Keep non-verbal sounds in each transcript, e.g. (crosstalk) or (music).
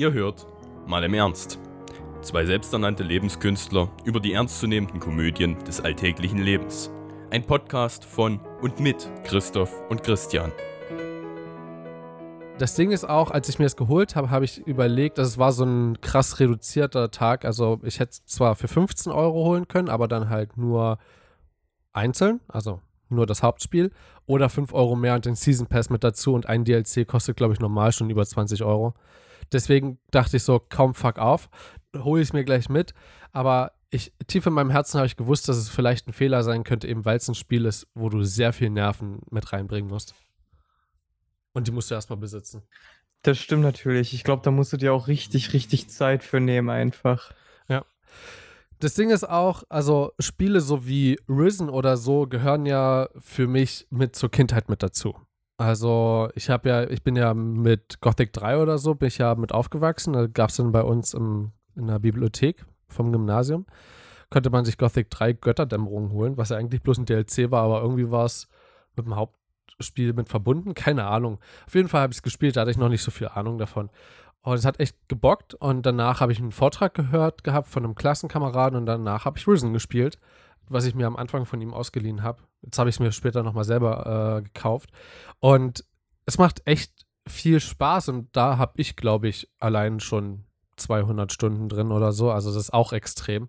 Ihr hört mal im Ernst. Zwei selbsternannte Lebenskünstler über die ernstzunehmenden Komödien des alltäglichen Lebens. Ein Podcast von und mit Christoph und Christian. Das Ding ist auch, als ich mir das geholt habe, habe ich überlegt, dass es war so ein krass reduzierter Tag. Also ich hätte es zwar für 15 Euro holen können, aber dann halt nur einzeln, also nur das Hauptspiel. Oder 5 Euro mehr und den Season Pass mit dazu und ein DLC kostet, glaube ich, normal schon über 20 Euro. Deswegen dachte ich so, kaum fuck auf, hole ich es mir gleich mit. Aber ich, tief in meinem Herzen habe ich gewusst, dass es vielleicht ein Fehler sein könnte, eben weil es ein Spiel ist, wo du sehr viel Nerven mit reinbringen musst. Und die musst du erstmal besitzen. Das stimmt natürlich. Ich glaube, da musst du dir auch richtig, richtig Zeit für nehmen, einfach. Ja. Das Ding ist auch, also Spiele so wie Risen oder so gehören ja für mich mit zur Kindheit mit dazu. Also ich habe ja, ich bin ja mit Gothic 3 oder so, bin ich ja mit aufgewachsen. Da gab es dann bei uns im, in der Bibliothek vom Gymnasium, könnte man sich Gothic 3 Götterdämmerung holen, was ja eigentlich bloß ein DLC war, aber irgendwie war es mit dem Hauptspiel mit verbunden. Keine Ahnung. Auf jeden Fall habe ich es gespielt, da hatte ich noch nicht so viel Ahnung davon. Und es hat echt gebockt und danach habe ich einen Vortrag gehört gehabt von einem Klassenkameraden und danach habe ich Risen gespielt, was ich mir am Anfang von ihm ausgeliehen habe. Jetzt habe ich es mir später nochmal selber äh, gekauft. Und es macht echt viel Spaß und da habe ich, glaube ich, allein schon 200 Stunden drin oder so. Also das ist auch extrem.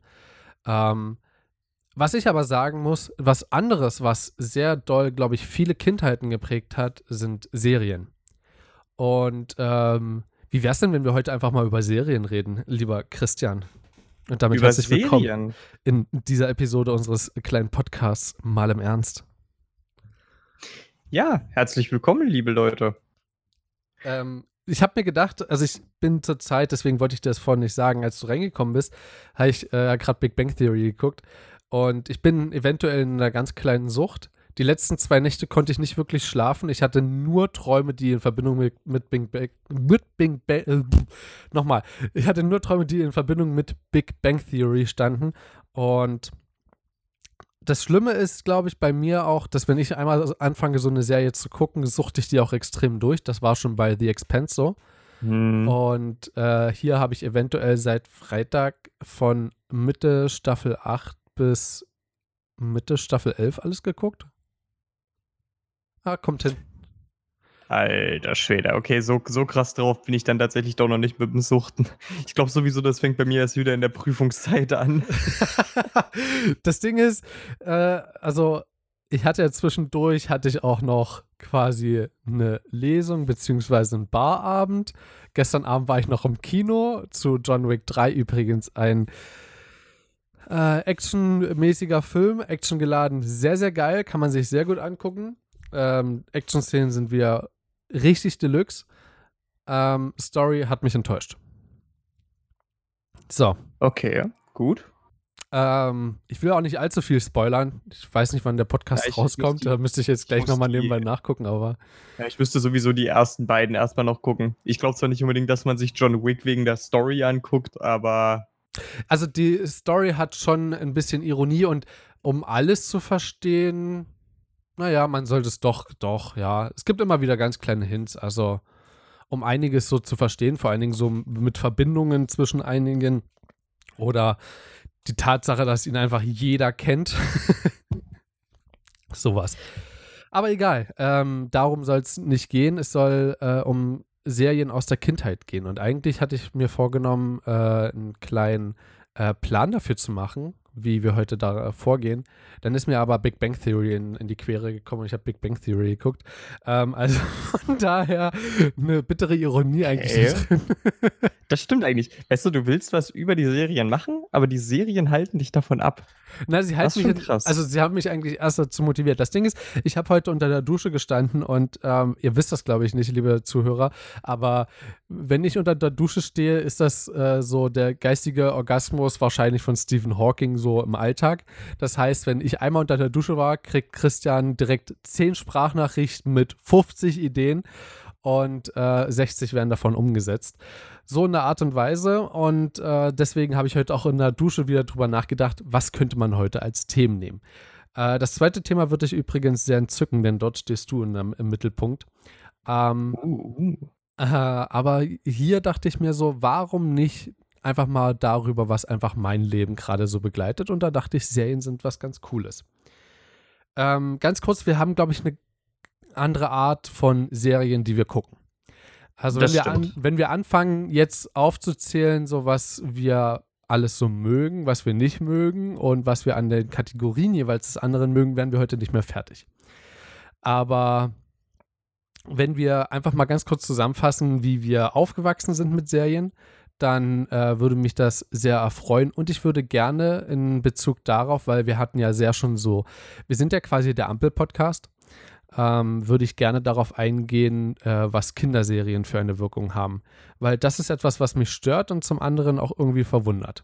Ähm, was ich aber sagen muss, was anderes, was sehr doll, glaube ich, viele Kindheiten geprägt hat, sind Serien. Und ähm, wie wäre es denn, wenn wir heute einfach mal über Serien reden, lieber Christian? Und damit Über herzlich willkommen Serien. in dieser Episode unseres kleinen Podcasts Mal im Ernst. Ja, herzlich willkommen, liebe Leute. Ähm, ich habe mir gedacht, also ich bin zur Zeit, deswegen wollte ich dir das vorhin nicht sagen, als du reingekommen bist, habe ich äh, gerade Big Bang Theory geguckt und ich bin eventuell in einer ganz kleinen Sucht. Die letzten zwei Nächte konnte ich nicht wirklich schlafen. Ich hatte nur Träume, die in Verbindung mit, mit Big Bang, mit Big Bang, äh, nochmal. Ich hatte nur Träume, die in Verbindung mit Big Bang Theory standen und das Schlimme ist, glaube ich, bei mir auch, dass wenn ich einmal anfange, so eine Serie zu gucken, suchte ich die auch extrem durch. Das war schon bei The Expanse so. Hm. Und äh, hier habe ich eventuell seit Freitag von Mitte Staffel 8 bis Mitte Staffel 11 alles geguckt. Ah, kommt hin. Alter Schwede, okay, so, so krass drauf bin ich dann tatsächlich doch noch nicht mit dem Suchten. (laughs) Ich glaube sowieso, das fängt bei mir erst wieder in der Prüfungszeit an. (laughs) das Ding ist, äh, also ich hatte ja zwischendurch, hatte ich auch noch quasi eine Lesung beziehungsweise einen Barabend. Gestern Abend war ich noch im Kino zu John Wick 3 übrigens ein äh, actionmäßiger Film, actiongeladen, sehr, sehr geil, kann man sich sehr gut angucken. Ähm, Action-Szenen sind wieder richtig deluxe. Ähm, Story hat mich enttäuscht. So, Okay, gut. ähm, ich will auch nicht allzu viel spoilern. Ich weiß nicht, wann der Podcast Ja, rauskommt. die- da müsste ich jetzt ich gleich nochmal die- nebenbei nachgucken, aber Ja, ich müsste sowieso die ersten beiden erstmal noch gucken. Ich glaube zwar nicht unbedingt, dass man sich John Wick wegen der Story anguckt, aber also die Story hat schon ein bisschen Ironie und um alles zu verstehen, naja, man sollte es doch, doch, ja. Es gibt immer wieder ganz kleine Hints, also um einiges so zu verstehen, vor allen Dingen so mit Verbindungen zwischen einigen oder die Tatsache, dass ihn einfach jeder kennt. (laughs) Sowas. Aber egal, ähm, darum soll es nicht gehen. Es soll äh, um Serien aus der Kindheit gehen. Und eigentlich hatte ich mir vorgenommen, äh, einen kleinen äh, Plan dafür zu machen, wie wir heute da äh, vorgehen. Dann ist mir aber Big Bang Theory in, in die Quere gekommen und ich habe Big Bang Theory geguckt. Ähm, also (laughs) von daher eine bittere Ironie eigentlich Okay. (laughs) das stimmt eigentlich. Weißt du, du willst was über die Serien machen, aber die Serien halten dich davon ab. Na, sie halten mich krass. Also sie haben mich eigentlich erst dazu motiviert. Das Ding ist, ich habe heute unter der Dusche gestanden und ähm, ihr wisst das, glaube ich, nicht, liebe Zuhörer, aber wenn ich unter der Dusche stehe, ist das äh, so der geistige Orgasmus wahrscheinlich von Stephen Hawking so im Alltag. Das heißt, wenn ich einmal unter der Dusche war, kriegt Christian direkt 10 Sprachnachrichten mit 50 Ideen und äh, 60 werden davon umgesetzt. So in der Art und Weise. Und äh, deswegen habe ich heute auch in der Dusche wieder drüber nachgedacht, was könnte man heute als Themen nehmen. Äh, das zweite Thema wird dich übrigens sehr entzücken, denn dort stehst du in, im Mittelpunkt. Ähm, Uh, uh. Äh, aber hier dachte ich mir so, warum nicht einfach mal darüber, was einfach mein Leben gerade so begleitet. Und da dachte ich, Serien sind was ganz Cooles. Ähm, ganz kurz, wir haben, glaube ich, eine andere Art von Serien, die wir gucken. Also wenn wir, an, wenn wir anfangen, jetzt aufzuzählen, so was wir alles so mögen, was wir nicht mögen und was wir an den Kategorien jeweils des anderen mögen, werden wir heute nicht mehr fertig. Aber wenn wir einfach mal ganz kurz zusammenfassen, wie wir aufgewachsen sind mit Serien, dann äh, würde mich das sehr erfreuen und ich würde gerne in Bezug darauf, weil wir hatten ja sehr schon so, wir sind ja quasi der Ampel-Podcast, ähm, würde ich gerne darauf eingehen, äh, was Kinderserien für eine Wirkung haben, weil das ist etwas, was mich stört und zum anderen auch irgendwie verwundert.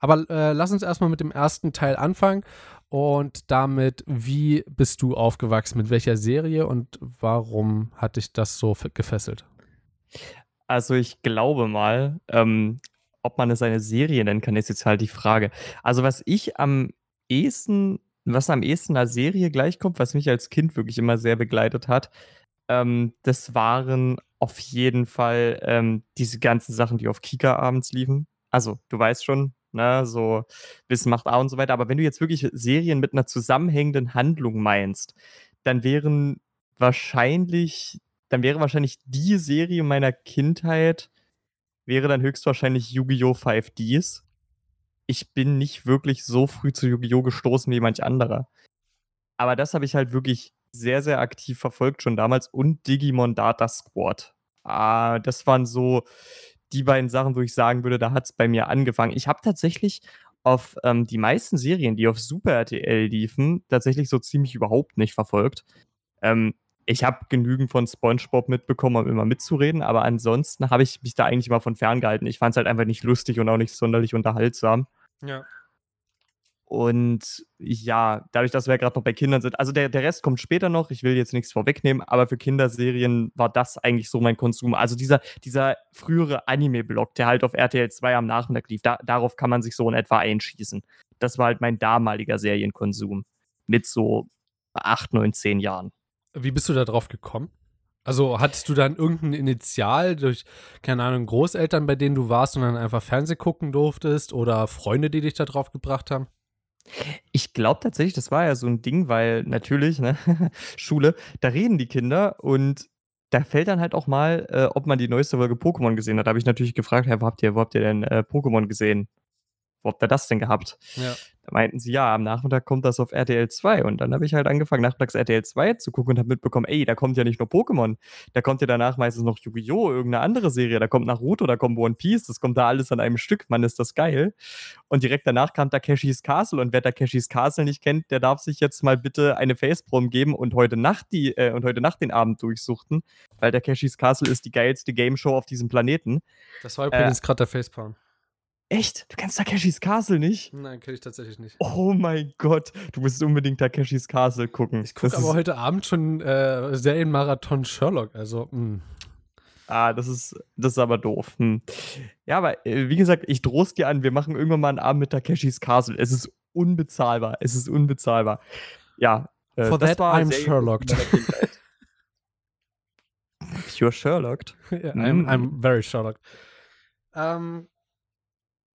Aber äh, lass uns erstmal mit dem ersten Teil anfangen und damit, wie bist du aufgewachsen, mit welcher Serie und warum hat dich das so gefesselt? Also ich glaube mal, ähm, ob man es eine Serie nennen kann, ist jetzt halt die Frage. Also was ich am ehesten, was am ehesten einer Serie gleichkommt, was mich als Kind wirklich immer sehr begleitet hat, ähm, das waren auf jeden Fall ähm, diese ganzen Sachen, die auf Kika abends liefen. Also, du weißt schon, ne, so Wissen macht A und so weiter. Aber wenn du jetzt wirklich Serien mit einer zusammenhängenden Handlung meinst, dann wären wahrscheinlich dann wäre wahrscheinlich die Serie meiner Kindheit, wäre dann höchstwahrscheinlich Yu-Gi-Oh! 5Ds. Ich bin nicht wirklich so früh zu Yu-Gi-Oh! gestoßen wie manch anderer. Aber das habe ich halt wirklich sehr, sehr aktiv verfolgt schon damals und Digimon Data Squad. Ah, das waren so die beiden Sachen, wo ich sagen würde, da hat es bei mir angefangen. Ich habe tatsächlich auf ähm, die meisten Serien, die auf Super RTL liefen, tatsächlich so ziemlich überhaupt nicht verfolgt. Ähm, ich habe genügend von SpongeBob mitbekommen, um immer mitzureden, aber ansonsten habe ich mich da eigentlich mal von ferngehalten. Ich fand es halt einfach nicht lustig und auch nicht sonderlich unterhaltsam. Ja. Und ja, dadurch, dass wir ja gerade noch bei Kindern sind, also der, der Rest kommt später noch, ich will jetzt nichts vorwegnehmen, aber für Kinderserien war das eigentlich so mein Konsum. Also dieser, dieser frühere Anime-Blog, der halt auf RTL 2 am Nachmittag lief, da, darauf kann man sich so in etwa einschießen. Das war halt mein damaliger Serienkonsum. Mit so acht, neun, zehn Jahren. Wie bist du da drauf gekommen? Also hattest du dann irgendein Initial durch, keine Ahnung, Großeltern, bei denen du warst und dann einfach Fernseh gucken durftest oder Freunde, die dich da drauf gebracht haben? Ich glaube tatsächlich, das war ja so ein Ding, weil natürlich, ne, (laughs) Schule, da reden die Kinder und da fällt dann halt auch mal, äh, ob man die neueste Folge Pokémon gesehen hat. Da habe ich natürlich gefragt, hey, wo habt ihr, wo habt ihr denn äh, Pokémon gesehen? Wo habt ihr das denn gehabt? Ja. Da meinten sie, ja, am Nachmittag kommt das auf RTL 2. Und dann habe ich halt angefangen, nachmittags RTL 2 zu gucken und habe mitbekommen, ey, da kommt ja nicht nur Pokémon, da kommt ja danach meistens noch Yu-Gi-Oh!, irgendeine andere Serie, da kommt Naruto, da kommt One Piece, das kommt da alles an einem Stück, Mann, ist das geil. Und direkt danach kam Takeshis Castle und wer Takeshis Castle nicht kennt, der darf sich jetzt mal bitte eine Faceprom geben und heute Nacht die, äh, und heute Nacht den Abend durchsuchten, weil Takeshis Castle ist die geilste Game Show auf diesem Planeten. Das war übrigens äh, gerade der Facepalm. Echt? Du kennst Takeshis Castle nicht? Nein, kenne ich tatsächlich nicht. Oh mein Gott, du musst unbedingt Takeshis Castle gucken. Ich gucke aber heute Abend schon äh, Serienmarathon Sherlock, also mh. Hm. Ah, das ist, das ist aber doof. Hm. Ja, aber äh, wie gesagt, ich droh's dir an, wir machen irgendwann mal einen Abend mit Takeshis Castle. Es ist unbezahlbar. Es ist unbezahlbar. Ja. Äh, For that I'm Sherlock. (laughs) You're Sherlock. yeah, I'm, I'm hm. very Sherlock. Ähm,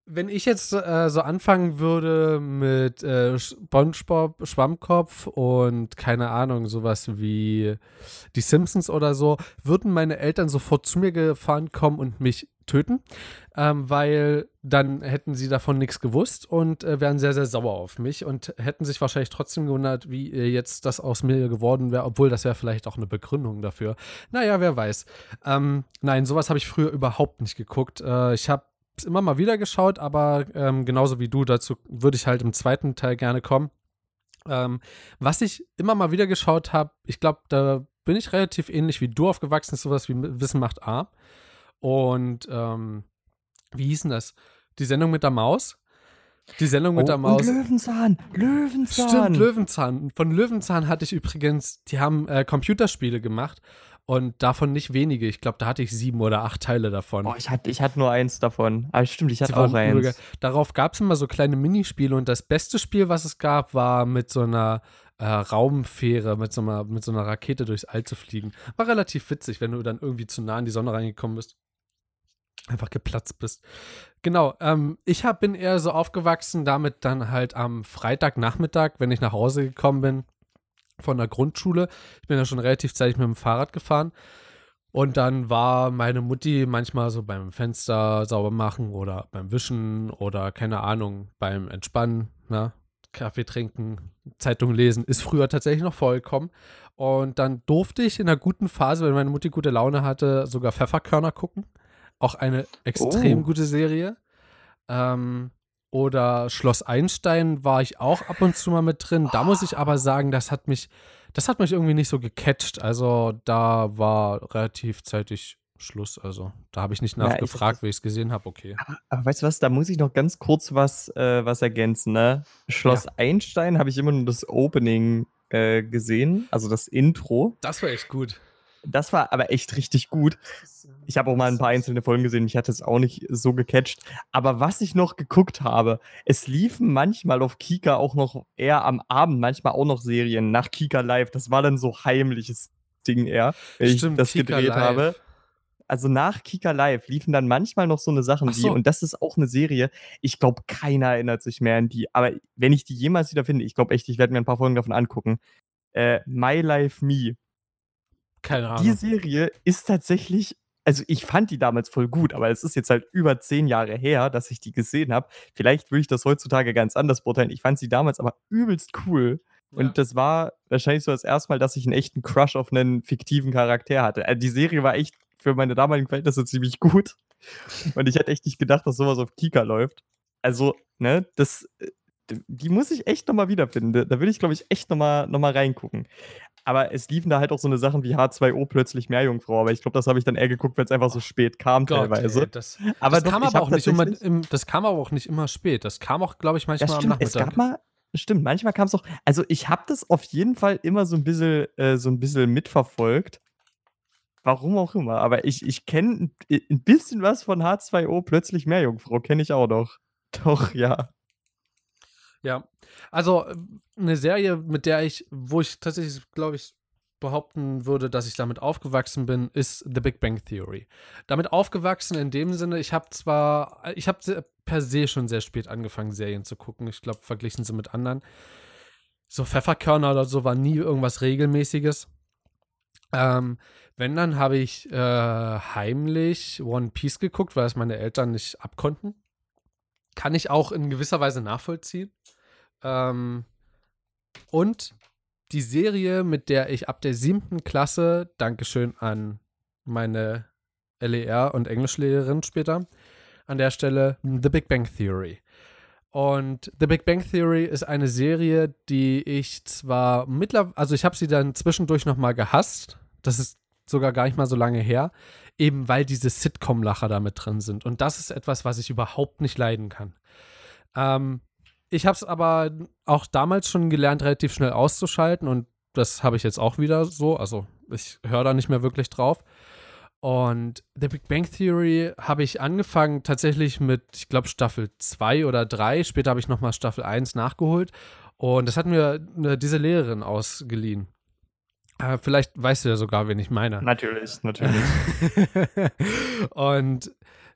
wenn ich jetzt äh, so anfangen würde mit äh, SpongeBob, Schwammkopf und keine Ahnung, sowas wie die Simpsons oder so, würden meine Eltern sofort zu mir gefahren kommen und mich töten, ähm, weil dann hätten sie davon nichts gewusst und äh, wären sehr, sehr sauer auf mich und hätten sich wahrscheinlich trotzdem gewundert, wie jetzt das aus mir geworden wäre, obwohl das wäre vielleicht auch eine Begründung dafür. Naja, wer weiß. Ähm, nein, sowas habe ich früher überhaupt nicht geguckt. Äh, ich habe es immer mal wieder geschaut, aber ähm, genauso wie du, dazu würde ich halt im zweiten Teil gerne kommen. Ähm, was ich immer mal wieder geschaut habe, ich glaube, da bin ich relativ ähnlich wie du aufgewachsen, ist sowas wie Wissen macht A. Und ähm, wie hieß denn das? Die Sendung mit der Maus? Die Sendung mit oh, der Maus. Und Löwenzahn, Löwenzahn. Stimmt, Löwenzahn. Von Löwenzahn hatte ich übrigens, die haben äh, Computerspiele gemacht Und davon nicht wenige. Ich glaube, da hatte ich sieben oder acht Teile davon. Oh, ich hatte, ich hatte nur eins davon. Aber stimmt, ich hatte Sie auch eins. Darauf gab es immer so kleine Minispiele und das beste Spiel, was es gab, war mit so einer äh, Raumfähre, mit so, einer, mit so einer Rakete durchs All zu fliegen. War relativ witzig, wenn du dann irgendwie zu nah in die Sonne reingekommen bist. Einfach geplatzt bist. Genau, ähm, ich hab, bin eher so aufgewachsen, damit dann halt am Freitagnachmittag, wenn ich nach Hause gekommen bin von der Grundschule, ich bin ja schon relativ zeitig mit dem Fahrrad gefahren, und dann war meine Mutti manchmal so beim Fenster sauber machen oder beim Wischen oder keine Ahnung, beim Entspannen, ne? Kaffee trinken, Zeitung lesen, ist früher tatsächlich noch vollkommen. Und dann durfte ich in einer guten Phase, wenn meine Mutti gute Laune hatte, sogar Pfefferkörner gucken. Auch eine extrem Oh. gute Serie. Ähm, oder Schloss Einstein war ich auch ab und zu mal mit drin. Da muss ich aber sagen, das hat mich, das hat mich irgendwie nicht so gecatcht. Also da war relativ zeitig Schluss. Also da habe ich nicht Ja, ich- nachgefragt, wie ich es gesehen habe. Okay. Aber weißt du was, da muss ich noch ganz kurz was, äh, was ergänzen, ne? Schloss Einstein habe ich immer nur das Opening äh, gesehen, also das Intro. Das war echt gut. Das war aber echt richtig gut. Ich habe auch mal ein paar einzelne Folgen gesehen, mich hat es auch nicht so gecatcht. Aber was ich noch geguckt habe, es liefen manchmal auf Kika auch noch eher am Abend, manchmal auch noch Serien nach Kika Live. Das war dann so heimliches Ding eher, wenn Stimmt, ich das Kika gedreht Live. habe. Also nach Kika Live liefen dann manchmal noch so eine Sachen Ach wie, so. und das ist auch eine Serie, ich glaube, keiner erinnert sich mehr an die, aber wenn ich die jemals wieder finde, ich glaube echt, ich werde mir ein paar Folgen davon angucken. Äh, My Life Me. Keine Ahnung. Die Serie ist tatsächlich, also ich fand die damals voll gut, aber es ist jetzt halt über zehn Jahre her, dass ich die gesehen habe. Vielleicht würde ich das heutzutage ganz anders beurteilen. Ich fand sie damals aber übelst cool. Und Ja. das war wahrscheinlich so das erste Mal, dass ich einen echten Crush auf einen fiktiven Charakter hatte. Also die Serie war echt für meine damaligen Verhältnisse ziemlich gut. (laughs) Und ich hätte echt nicht gedacht, dass sowas auf Kika läuft. Also, ne, das, äh, die muss ich echt nochmal wiederfinden. Da will ich, glaube ich, echt nochmal noch mal reingucken. Aber es liefen da halt auch so eine Sachen wie H2O plötzlich Meerjungfrau. Aber ich glaube, das habe ich dann eher geguckt, wenn es einfach so spät kam Gott, teilweise. ey, das, aber das doch, kam aber auch nicht immer, tatsächlich- im, das kam aber auch nicht immer spät. Das kam auch, glaube ich, manchmal Das am stimmt, es Nachmittag. gab mal, stimmt, manchmal kam es auch, also ich habe das auf jeden Fall immer so ein bisschen, äh, so ein bisschen mitverfolgt. Warum auch immer, aber ich, ich kenne ein, ein bisschen was von H2O, plötzlich Meerjungfrau, kenne ich auch noch. Doch, ja. Ja, also äh, eine Serie, mit der ich, wo ich tatsächlich, glaube ich, behaupten würde, dass ich damit aufgewachsen bin, ist The Big Bang Theory. Damit aufgewachsen in dem Sinne, ich habe zwar, ich habe per se schon sehr spät angefangen, Serien zu gucken. Ich glaube, verglichen sie mit anderen. So Pfefferkörner oder so war nie irgendwas Regelmäßiges. Ähm, wenn, dann habe ich äh, heimlich One Piece geguckt, weil es meine Eltern nicht abkonnten. Kann ich auch in gewisser Weise nachvollziehen. Ähm, und die Serie, mit der ich ab der siebten Klasse, Dankeschön an meine LER- und Englischlehrerin später, an der Stelle The Big Bang Theory. Und The Big Bang Theory ist eine Serie, die ich zwar mittlerweile, also ich habe sie dann zwischendurch nochmal gehasst. Das ist sogar gar nicht mal so lange her, eben weil diese Sitcom-Lacher da mit drin sind. Und das ist etwas, was ich überhaupt nicht leiden kann. Ähm, ich habe es aber auch damals schon gelernt, relativ schnell auszuschalten und das habe ich jetzt auch wieder so. Also ich höre da nicht mehr wirklich drauf. Und The Big Bang Theory habe ich angefangen tatsächlich mit, ich glaube, Staffel 2 oder 3. Später habe ich nochmal Staffel 1 nachgeholt. Und das hat mir äh, diese Lehrerin ausgeliehen. Äh, vielleicht weißt du ja sogar, wen ich meine. Natürlich, natürlich. (laughs) (laughs) und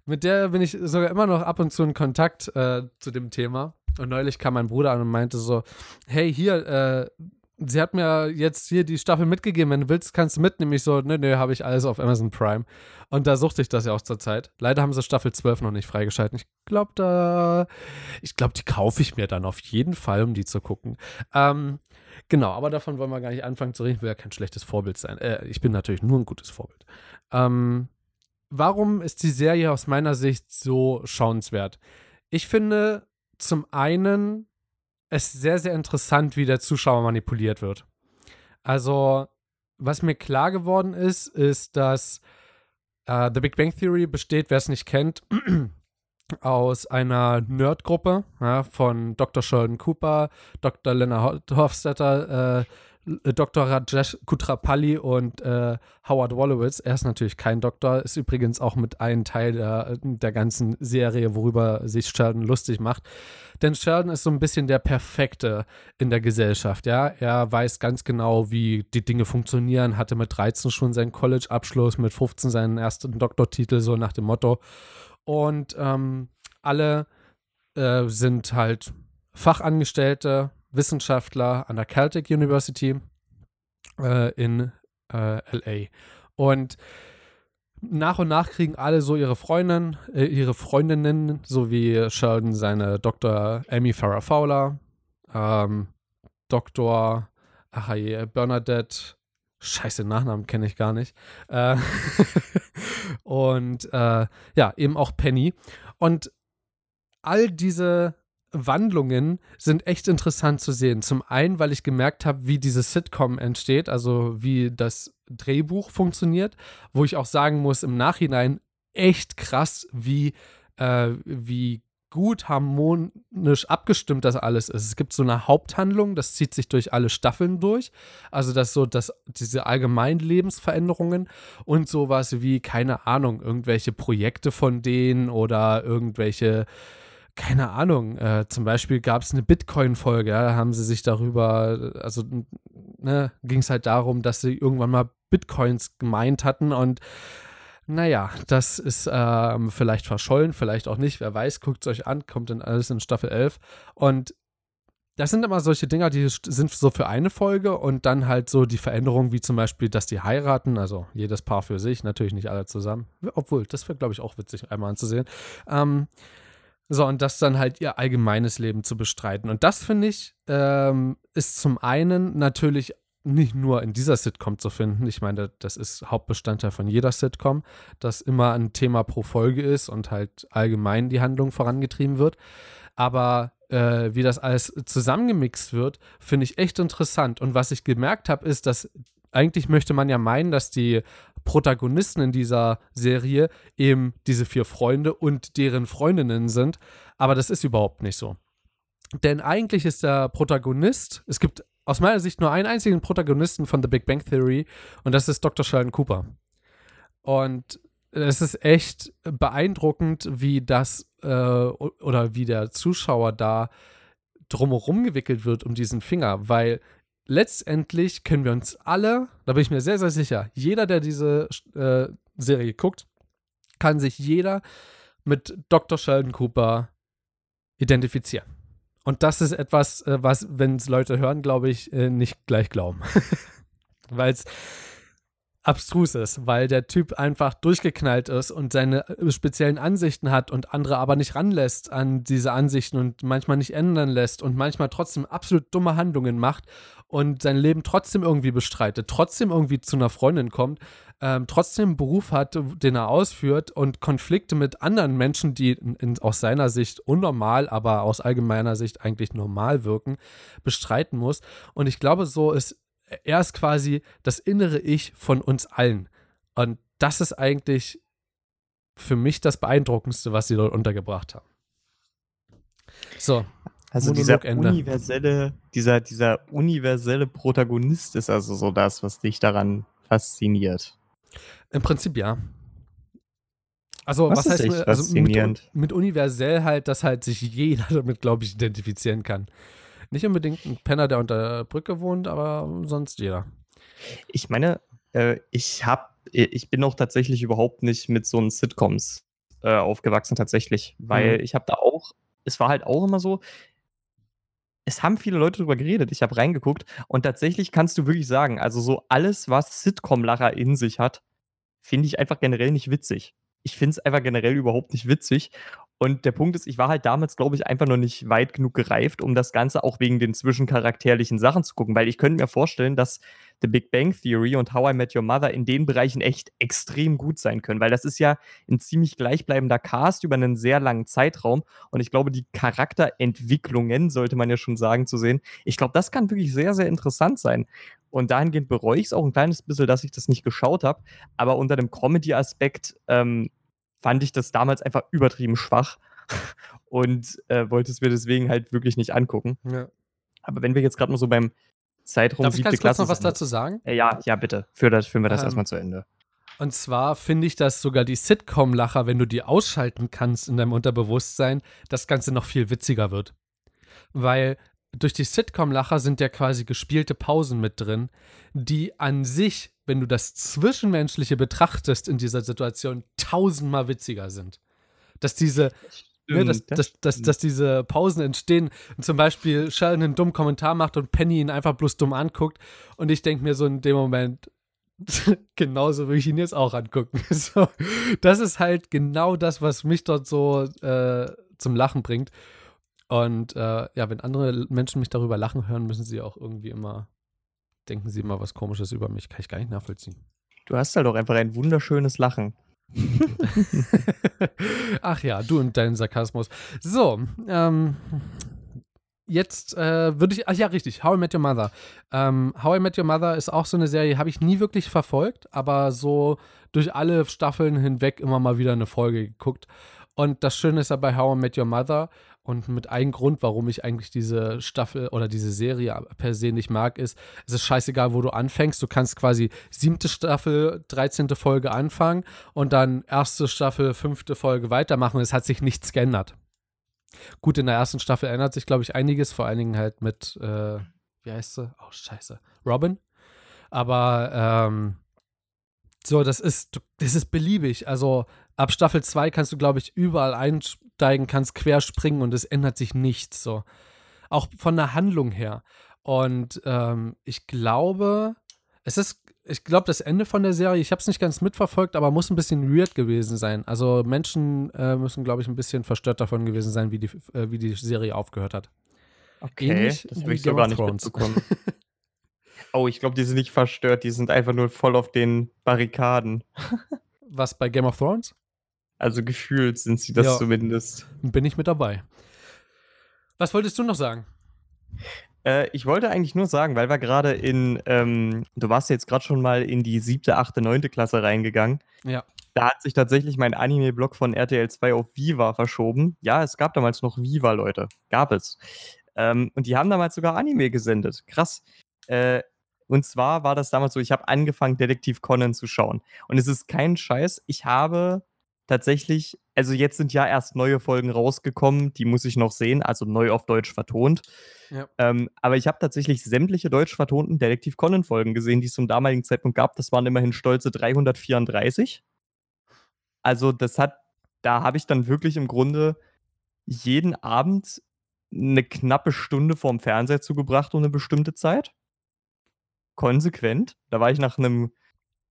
mit der bin ich sogar immer noch ab und zu in Kontakt äh, zu dem Thema. Und neulich kam mein Bruder an und meinte so: Hey, hier, äh, sie hat mir jetzt hier die Staffel mitgegeben. Wenn du willst, kannst du mitnehmen. Ich so: Nö, nö, habe ich alles auf Amazon Prime. Und da suchte ich das ja auch zur Zeit. Leider haben sie Staffel 12 noch nicht freigeschalten. Ich glaube, da. Ich glaube, die kaufe ich mir dann auf jeden Fall, um die zu gucken. Ähm, genau, aber davon wollen wir gar nicht anfangen zu reden. Ich will ja kein schlechtes Vorbild sein. Äh, ich bin natürlich nur ein gutes Vorbild. Ähm, warum ist die Serie aus meiner Sicht so schauenswert? Ich finde zum einen es sehr, sehr interessant, wie der Zuschauer manipuliert wird. Also, was mir klar geworden ist, ist, dass äh, The Big Bang Theory besteht, wer es nicht kennt, (clears throat) aus einer Nerdgruppe ja, von Dr. Sheldon Cooper, Dr. Leonard Hofstetter, äh, Dr. Rajesh Kutrapalli und äh, Howard Wolowitz. Er ist natürlich kein Doktor, ist übrigens auch mit einem Teil der, der ganzen Serie, worüber sich Sheldon lustig macht. Denn Sheldon ist so ein bisschen der Perfekte in der Gesellschaft, ja. Er weiß ganz genau, wie die Dinge funktionieren, hatte mit 13 schon seinen College-Abschluss, mit 15 seinen ersten Doktortitel, so nach dem Motto. Und ähm, alle äh, sind halt Fachangestellte, Wissenschaftler an der Celtic University äh, in äh, LA. Und nach und nach kriegen alle so ihre Freundinnen, äh, ihre Freundinnen, so wie Sheldon seine Dr. Amy Farrah Fowler, ähm, Dr. Ach Bernadette, scheiße, Nachnamen kenne ich gar nicht. Äh, (laughs) und äh, ja, eben auch Penny. Und all diese Wandlungen sind echt interessant zu sehen. Zum einen, weil ich gemerkt habe, wie diese Sitcom entsteht, also wie das Drehbuch funktioniert, wo ich auch sagen muss, im Nachhinein echt krass, wie, äh, wie gut harmonisch abgestimmt das alles ist. Es gibt so eine Haupthandlung, das zieht sich durch alle Staffeln durch. Also das so, dass diese allgemeinen Lebensveränderungen und sowas wie, keine Ahnung, irgendwelche Projekte von denen oder irgendwelche keine Ahnung, äh, zum Beispiel gab es eine Bitcoin-Folge, ja, da haben sie sich darüber, also ne, ging es halt darum, dass sie irgendwann mal Bitcoins gemeint hatten und naja, das ist ähm, vielleicht verschollen, vielleicht auch nicht, wer weiß, guckt es euch an, kommt dann alles in Staffel 11 und das sind immer solche Dinger, die sind so für eine Folge und dann halt so die Veränderungen, wie zum Beispiel, dass die heiraten, also jedes Paar für sich, natürlich nicht alle zusammen, obwohl, das wäre, glaube ich, auch witzig, einmal anzusehen. Ähm, so, und das dann halt ihr allgemeines Leben zu bestreiten. Und das, finde ich, ähm, ist zum einen natürlich nicht nur in dieser Sitcom zu finden. Ich meine, das ist Hauptbestandteil von jeder Sitcom, dass immer ein Thema pro Folge ist und halt allgemein die Handlung vorangetrieben wird. Aber äh, wie das alles zusammengemixt wird, finde ich echt interessant. Und was ich gemerkt habe, ist, dass eigentlich möchte man ja meinen, dass die Protagonisten in dieser Serie eben diese vier Freunde und deren Freundinnen sind. Aber das ist überhaupt nicht so. Denn eigentlich ist der Protagonist, es gibt aus meiner Sicht nur einen einzigen Protagonisten von The Big Bang Theory und das ist Dr. Sheldon Cooper. Und es ist echt beeindruckend, wie das äh, oder wie der Zuschauer da drumherum gewickelt wird um diesen Finger, weil letztendlich können wir uns alle, da bin ich mir sehr, sehr sicher, jeder, der diese äh, Serie guckt, kann sich jeder mit Dr. Sheldon Cooper identifizieren. Und das ist etwas, äh, was, wenn es Leute hören, glaube ich, äh, nicht gleich glauben. (laughs) Weil es abstrus ist, weil der Typ einfach durchgeknallt ist und seine äh, speziellen Ansichten hat und andere aber nicht ranlässt an diese Ansichten und manchmal nicht ändern lässt und manchmal trotzdem absolut dumme Handlungen macht und sein Leben trotzdem irgendwie bestreitet, trotzdem irgendwie zu einer Freundin kommt, ähm, trotzdem einen Beruf hat, den er ausführt und Konflikte mit anderen Menschen, die in, in, aus seiner Sicht unnormal, aber aus allgemeiner Sicht eigentlich normal wirken, bestreiten muss. Und ich glaube, so ist er ist quasi das innere Ich von uns allen. Und das ist eigentlich für mich das Beeindruckendste, was sie dort untergebracht haben. So. Also dieser universelle, dieser, dieser universelle Protagonist ist also so das, was dich daran fasziniert. Im Prinzip ja. Also, was, was heißt also mit, mit, universell halt, dass halt sich jeder (laughs) damit, glaube ich, identifizieren kann. Nicht unbedingt ein Penner, der unter der Brücke wohnt, aber sonst jeder. Ich meine, äh, ich habe, ich bin auch tatsächlich überhaupt nicht mit so einen Sitcoms äh, aufgewachsen tatsächlich, weil mhm. ich habe da auch, es war halt auch immer so, es haben viele Leute drüber geredet. Ich habe reingeguckt und tatsächlich kannst du wirklich sagen, also so alles, was Sitcom-Lacher in sich hat, finde ich einfach generell nicht witzig. Ich finde es einfach generell überhaupt nicht witzig. Und der Punkt ist, ich war halt damals, glaube ich, einfach noch nicht weit genug gereift, um das Ganze auch wegen den zwischencharakterlichen Sachen zu gucken, weil ich könnte mir vorstellen, dass The Big Bang Theory und How I Met Your Mother in den Bereichen echt extrem gut sein können, weil das ist ja ein ziemlich gleichbleibender Cast über einen sehr langen Zeitraum. Und ich glaube, die Charakterentwicklungen, sollte man ja schon sagen, zu sehen, ich glaube, das kann wirklich sehr, sehr interessant sein. Und dahingehend bereue ich es auch ein kleines bisschen, dass ich das nicht geschaut habe, aber unter dem Comedy-Aspekt ähm, fand ich das damals einfach übertrieben schwach (laughs) und äh, wollte es mir deswegen halt wirklich nicht angucken. Ja. Aber wenn wir jetzt gerade mal so beim Zeitraum Darf ich ganz kurz Klasse. noch was sein. dazu sagen? Äh, Ja, ja, bitte. Führ das, führen wir das Ähm, erstmal zu Ende. Und zwar finde ich, dass sogar die Sitcom-Lacher, wenn du die ausschalten kannst in deinem Unterbewusstsein, das Ganze noch viel witziger wird. Weil durch die Sitcom-Lacher sind ja quasi gespielte Pausen mit drin, die an sich, wenn du das Zwischenmenschliche betrachtest in dieser Situation, tausendmal witziger sind. Dass diese, ne, dass, Stimmt, das dass, dass, dass diese Pausen entstehen und zum Beispiel Sheldon einen dummen Kommentar macht und Penny ihn einfach bloß dumm anguckt und ich denke mir so in dem Moment, (laughs) genauso würde ich ihn jetzt auch angucken. (laughs) So, das ist halt genau das, was mich dort so äh, zum Lachen bringt. Und äh, ja, wenn andere Menschen mich darüber lachen hören, müssen sie auch irgendwie immer, denken sie immer was Komisches über mich. Kann ich gar nicht nachvollziehen. Du hast halt auch einfach ein wunderschönes Lachen. (laughs) Ach ja, du und deinen Sarkasmus. So, ähm, jetzt äh, würde ich, ach ja, richtig, How I Met Your Mother. Ähm, How I Met Your Mother ist auch so eine Serie, habe ich nie wirklich verfolgt, aber so durch alle Staffeln hinweg immer mal wieder eine Folge geguckt. Und das Schöne ist ja bei How I Met Your Mother und mit einem Grund, warum ich eigentlich diese Staffel oder diese Serie per se nicht mag, ist, es ist scheißegal, wo du anfängst. Du kannst quasi siebte Staffel, 13. Folge anfangen und dann erste Staffel, fünfte Folge weitermachen. Es hat sich nichts geändert. Gut, in der ersten Staffel ändert sich, glaube ich, einiges, vor allen Dingen halt mit, äh, wie heißt sie? Oh, scheiße. Robin. Aber ähm, so, das ist, das ist beliebig. Also ab Staffel 2 kannst du, glaube ich, überall einsteigen, kannst quer springen und es ändert sich nichts. So. Auch von der Handlung her. Und ähm, ich glaube, es ist, ich glaube, das Ende von der Serie, ich habe es nicht ganz mitverfolgt, aber muss ein bisschen weird gewesen sein. Also Menschen äh, müssen, glaube ich, ein bisschen verstört davon gewesen sein, wie die, äh, wie die Serie aufgehört hat. Okay, Ähnlich das habe ich Game so gar of nicht mitbekommen. (laughs) oh, ich glaube, die sind nicht verstört, die sind einfach nur voll auf den Barrikaden. Was bei Game of Thrones? Also gefühlt sind sie das Ja. zumindest. Bin ich mit dabei. Was wolltest du noch sagen? Äh, ich wollte eigentlich nur sagen, weil wir gerade in, ähm, du warst jetzt gerade schon mal in die siebte, achte, neunte Klasse reingegangen. Ja. Da hat sich tatsächlich mein Anime-Blog von RTL 2 auf Viva verschoben. Ja, es gab damals noch Viva, Leute. Gab es. Ähm, und die haben damals sogar Anime gesendet. Krass. Äh, und zwar war das damals so, ich habe angefangen, Detektiv Conan zu schauen. Und es ist kein Scheiß. Ich habe tatsächlich, also jetzt sind ja erst neue Folgen rausgekommen, die muss ich noch sehen, also neu auf Deutsch vertont. Ja. Ähm, aber ich habe tatsächlich sämtliche deutsch vertonten Detektiv Conan-Folgen gesehen, die es zum damaligen Zeitpunkt gab. Das waren immerhin stolze 334. Also, das hat, da habe ich dann wirklich im Grunde jeden Abend eine knappe Stunde vorm Fernseher zugebracht um eine bestimmte Zeit. Konsequent. Da war ich nach einem.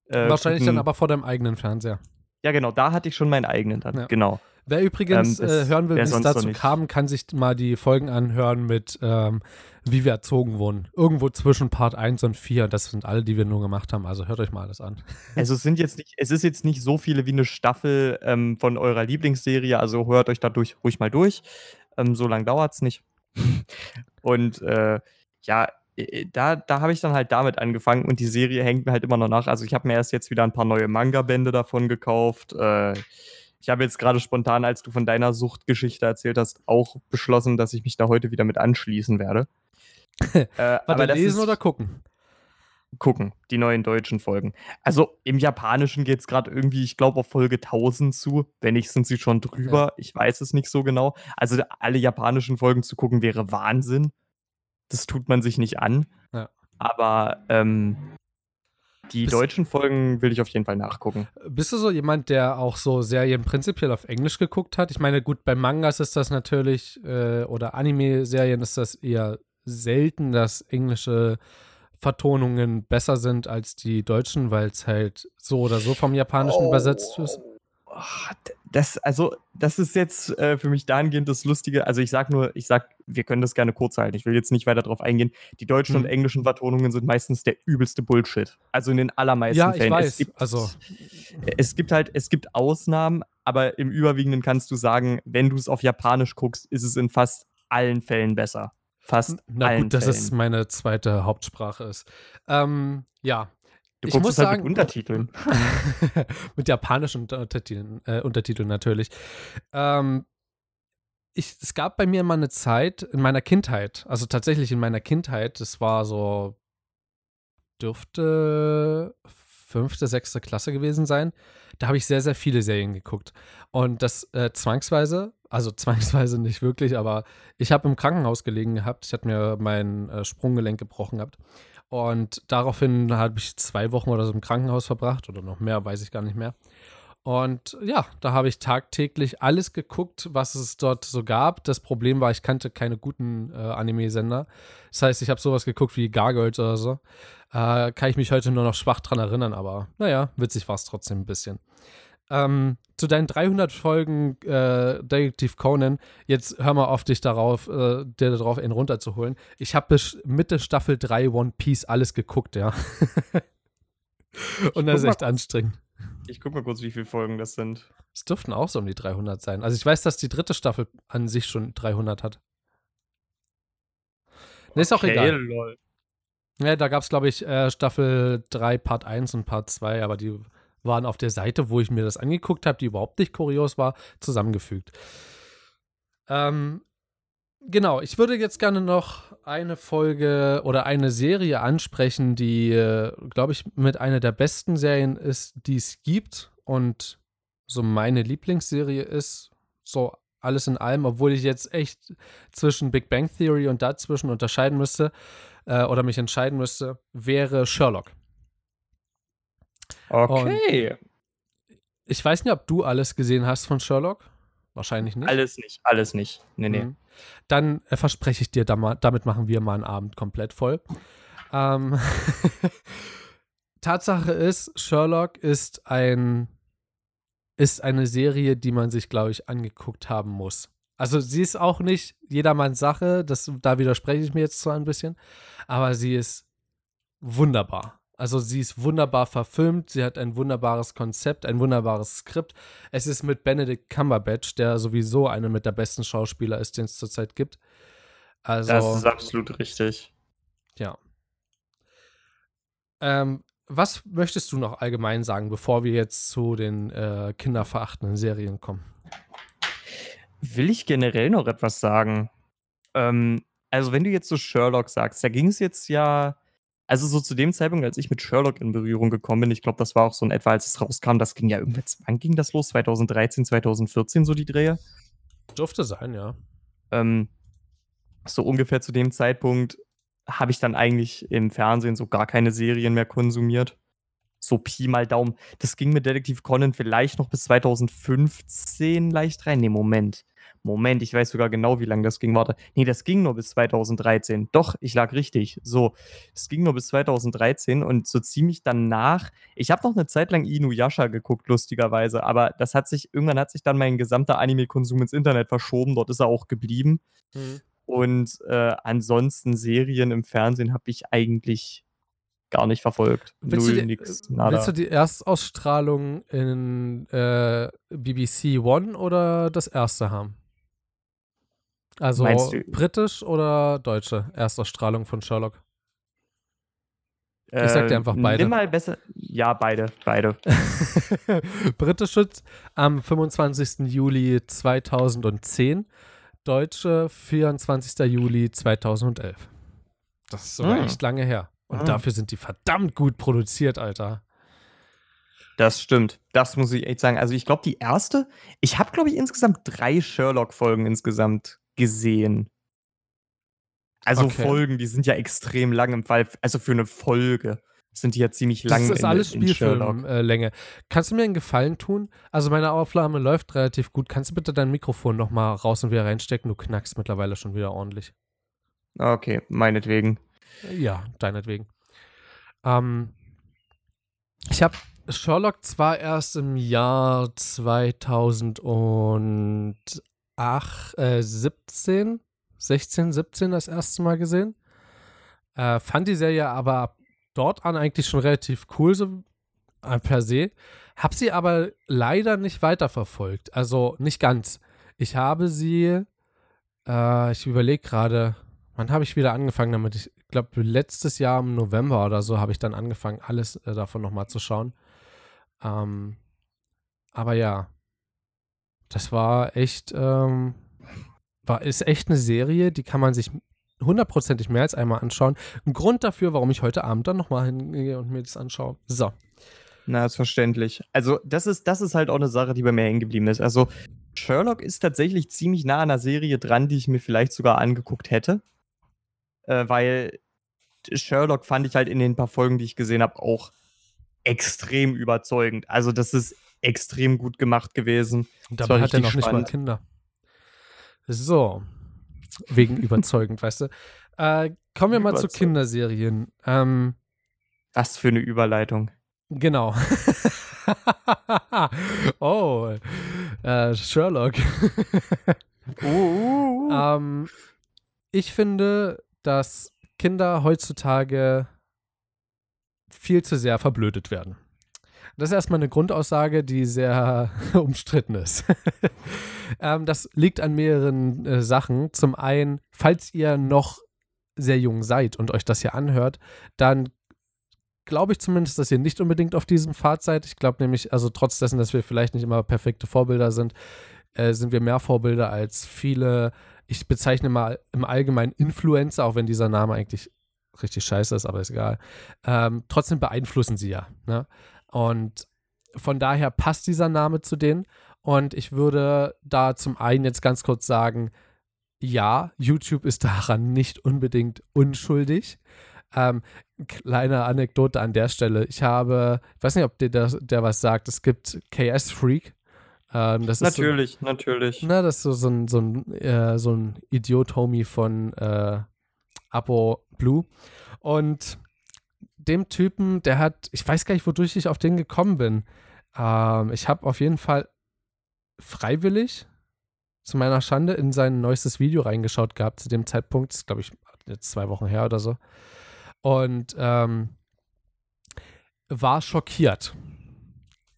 äh, Wahrscheinlich dann guten- aber vor deinem eigenen Fernseher. Ja, genau, da hatte ich schon meinen eigenen dann. Ja. Genau. Wer übrigens Ähm, das äh, hören will, wie es dazu kam, kann sich mal die Folgen anhören mit ähm, Wie wir erzogen wurden. Irgendwo zwischen Part 1 und 4. Das sind alle, die wir nur gemacht haben. Also hört euch mal alles an. (laughs) Also es sind jetzt nicht, es ist jetzt nicht so viele wie eine Staffel ähm, von eurer Lieblingsserie, also hört euch dadurch ruhig mal durch. Ähm, so lange dauert es nicht. (laughs) und äh, ja, da, da habe ich dann halt damit angefangen und die Serie hängt mir halt immer noch nach. Also ich habe mir erst jetzt wieder ein paar neue Manga-Bände davon gekauft. Äh, ich habe jetzt gerade spontan, als du von deiner Suchtgeschichte erzählt hast, auch beschlossen, dass ich mich da heute wieder mit anschließen werde. (laughs) äh, Warte, das lesen oder gucken? gucken, die neuen deutschen Folgen. Also im Japanischen geht es gerade irgendwie, ich glaube, auf Folge 1000 zu. Wenn nicht, sind sie schon drüber. Ich weiß es nicht so genau. Also alle japanischen Folgen zu gucken wäre Wahnsinn. Das tut man sich nicht an. Ja. Aber ähm, die Bist- deutschen Folgen will ich auf jeden Fall nachgucken. Bist du so jemand, der auch so Serien prinzipiell auf Englisch geguckt hat? Ich meine, gut, bei Mangas ist das natürlich, äh, oder Anime-Serien ist das eher selten, dass englische Vertonungen besser sind als die deutschen, weil es halt so oder so vom Japanischen übersetzt ist. Das, also, das ist jetzt äh, für mich dahingehend das Lustige. Also, ich sag nur, ich sag, wir können das gerne kurz halten. Ich will jetzt nicht weiter drauf eingehen. Die deutschen Mhm. und englischen Vertonungen sind meistens der übelste Bullshit. Also in den allermeisten Ja, ich Fällen. weiß. Es gibt, Also- es gibt halt, es gibt Ausnahmen, aber im Überwiegenden kannst du sagen, wenn du es auf Japanisch guckst, ist es in fast allen Fällen besser. Fast Na allen gut, dass Fällen. es meine zweite Hauptsprache ist. Ähm, ja. Du ich guckst muss es halt sagen- mit Untertiteln. (laughs) mit japanischen Untertiteln, äh, Untertiteln natürlich. Ähm, ich, es gab bei mir mal eine Zeit in meiner Kindheit, also tatsächlich in meiner Kindheit, das war so dürfte fünfte, sechste Klasse gewesen sein. Da habe ich sehr, sehr viele Serien geguckt. Und das äh, zwangsweise, also (laughs) zwangsweise nicht wirklich, aber ich habe im Krankenhaus gelegen gehabt. Ich hatte mir mein äh, Sprunggelenk gebrochen gehabt. Und daraufhin habe ich zwei Wochen oder so im Krankenhaus verbracht oder noch mehr, weiß ich gar nicht mehr. Und ja, da habe ich tagtäglich alles geguckt, was es dort so gab. Das Problem war, ich kannte keine guten äh, Anime-Sender. Das heißt, ich habe sowas geguckt wie Gargoyles oder so. Äh, kann ich mich heute nur noch schwach dran erinnern, aber naja, witzig war es trotzdem ein bisschen. Ähm, zu deinen 300 Folgen äh, Detective Conan, jetzt hör mal auf dich darauf, äh, dir darauf einen runterzuholen. Ich habe bis Mitte Staffel 3 One Piece alles geguckt, ja. Und das ist echt anstrengend. Ich guck mal kurz, wie viele Folgen das sind. Es dürften auch so um die 300 sein. Also ich weiß, dass die dritte Staffel an sich schon 300 hat. Ne, ist auch Okay, egal. lol. Ja, da gab es, glaube ich, äh, Staffel 3, Part 1 und Part 2, aber die waren auf der Seite, wo ich mir das angeguckt habe, die überhaupt nicht kurios war, zusammengefügt. Ähm, genau, ich würde jetzt gerne noch eine Folge oder eine Serie ansprechen, die, äh, glaube ich, mit einer der besten Serien ist, die es gibt und so meine Lieblingsserie ist, so alles in allem, obwohl ich jetzt echt zwischen Big Bang Theory und dazwischen unterscheiden müsste äh, oder mich entscheiden müsste, wäre Sherlock. Okay. Ich weiß nicht, ob du alles gesehen hast von Sherlock. Wahrscheinlich nicht. Alles nicht, alles nicht. Nee, nee. Mhm. Dann äh, verspreche ich dir, damit machen wir mal einen Abend komplett voll. Ähm (laughs) Tatsache ist, Sherlock ist ein ist eine Serie, die man sich, glaube ich, angeguckt haben muss. Also sie ist auch nicht jedermanns Sache, das, da widerspreche ich mir jetzt zwar ein bisschen, aber sie ist wunderbar. Also sie ist wunderbar verfilmt, sie hat ein wunderbares Konzept, ein wunderbares Skript. Es ist mit Benedict Cumberbatch, der sowieso einer mit der besten Schauspieler ist, den es zurzeit gibt. Also, Das ist absolut richtig. ja. Ähm, was möchtest du noch allgemein sagen, bevor wir jetzt zu den äh, kinderverachtenden Serien kommen? Will ich generell noch etwas sagen? Ähm, also, wenn du jetzt so Sherlock sagst, da ging es jetzt ja, also so zu dem Zeitpunkt, als ich mit Sherlock in Berührung gekommen bin, ich glaube, das war auch so in etwa, als es rauskam, das ging ja irgendwann, wann ging das los? 2013, 2014, so die Drehe? Dürfte sein, ja. Ähm, so ungefähr zu dem Zeitpunkt habe ich dann eigentlich im Fernsehen so gar keine Serien mehr konsumiert. So Pi mal Daumen. Das ging mit Detektiv Conan vielleicht noch bis 2015 leicht rein. Nee, Moment. Moment, ich weiß sogar genau, wie lange das ging. Warte. Nee, das ging nur bis 2013. Doch, ich lag richtig. So, es ging nur bis 2013 und so ziemlich danach. Ich habe noch eine Zeit lang Inuyasha geguckt, lustigerweise, aber das hat sich, irgendwann hat sich dann mein gesamter Anime-Konsum ins Internet verschoben. Dort ist er auch geblieben. Und äh, ansonsten Serien im Fernsehen habe ich eigentlich gar nicht verfolgt. Willst, Null, du die, nix, äh, nada. willst du die Erstausstrahlung in äh, BBC One oder das erste haben? Also Meinst du- britisch oder deutsche Erstausstrahlung von Sherlock? ich sag dir einfach beide. Nimm mal besser. Ja, beide, beide. (laughs) Britische am 25. Juli 2010, deutsche 24. Juli 2011. Das ist sogar Hm. echt lange her. Und Hm. dafür sind die verdammt gut produziert, Alter. Das stimmt. Das muss ich echt sagen. Also ich glaube, die erste, ich habe, glaube ich, insgesamt drei Sherlock-Folgen insgesamt gesehen. Also Okay. Folgen, die sind ja extrem lang im Fall. Also für eine Folge sind die ja ziemlich lang. Das ist in- alles. Spielfilmlänge. Kannst du mir einen Gefallen tun? Also meine Aufnahme läuft relativ gut. Kannst du bitte dein Mikrofon noch mal raus und wieder reinstecken? Du knackst mittlerweile schon wieder ordentlich. Okay, meinetwegen. Ja, deinetwegen. Ähm, ich habe Sherlock zwar erst im Jahr 2008, äh, 17, 16, 17 das erste Mal gesehen. Äh, fand die Serie aber ab dort an eigentlich schon relativ cool, so äh, per se. Hab sie aber leider nicht weiterverfolgt. Also nicht ganz. Ich habe sie, äh, ich überlege gerade, wann habe ich wieder angefangen damit? Ich glaube, letztes Jahr im November oder so habe ich dann angefangen, alles äh, davon nochmal zu schauen. Ähm, aber ja, das war echt, ähm, war, ist echt eine Serie, die kann man sich hundertprozentig mehr als einmal anschauen. Ein Grund dafür, warum ich heute Abend dann nochmal hingehe und mir das anschaue. So. Na, ist verständlich. Also, das ist, das ist halt auch eine Sache, die bei mir hängen geblieben ist. Also, Sherlock ist tatsächlich ziemlich nah an einer Serie dran, die ich mir vielleicht sogar angeguckt hätte. Äh, weil Sherlock fand ich halt in den paar Folgen, die ich gesehen habe, auch extrem überzeugend. Also, das ist extrem gut gemacht gewesen. Und dabei hat er noch spannend. nicht mal Kinder. So. Wegen (laughs) überzeugend, weißt du. Äh, kommen wir mal zu Kinderserien. Ähm, Was für eine Überleitung. Genau. (laughs) oh, äh, Sherlock. (laughs) uh, uh, uh. Ähm, ich finde, dass Kinder heutzutage viel zu sehr verblödet werden. Das ist erstmal eine Grundaussage, die sehr (laughs) umstritten ist. (laughs) ähm, das liegt an mehreren äh, Sachen. Zum einen, falls ihr noch sehr jung seid und euch das hier anhört, dann glaube ich zumindest, dass ihr nicht unbedingt auf diesem Pfad seid. Ich glaube nämlich, also trotz dessen, dass wir vielleicht nicht immer perfekte Vorbilder sind, äh, sind wir mehr Vorbilder als viele, ich bezeichne mal im Allgemeinen Influencer, auch wenn dieser Name eigentlich richtig scheiße ist, aber ist egal. Ähm, trotzdem beeinflussen sie ja. Ne? Und von daher passt dieser Name zu denen. Und ich würde da zum einen jetzt ganz kurz sagen, ja, YouTube ist daran nicht unbedingt unschuldig. Ähm, kleine Anekdote an der Stelle. Ich habe, ich weiß nicht, ob dir der, der was sagt, es gibt KS Freak. Ähm, das natürlich, ist so, natürlich. Na, das ist so, so ein, so ein, äh, so ein Idiot-Homie von äh, Abo Blue. Und dem Typen, der hat, ich weiß gar nicht, wodurch ich auf den gekommen bin. Ähm, ich habe auf jeden Fall freiwillig zu meiner Schande in sein neuestes Video reingeschaut gehabt zu dem Zeitpunkt. Das ist, glaube ich, jetzt zwei Wochen her oder so und ähm, war schockiert.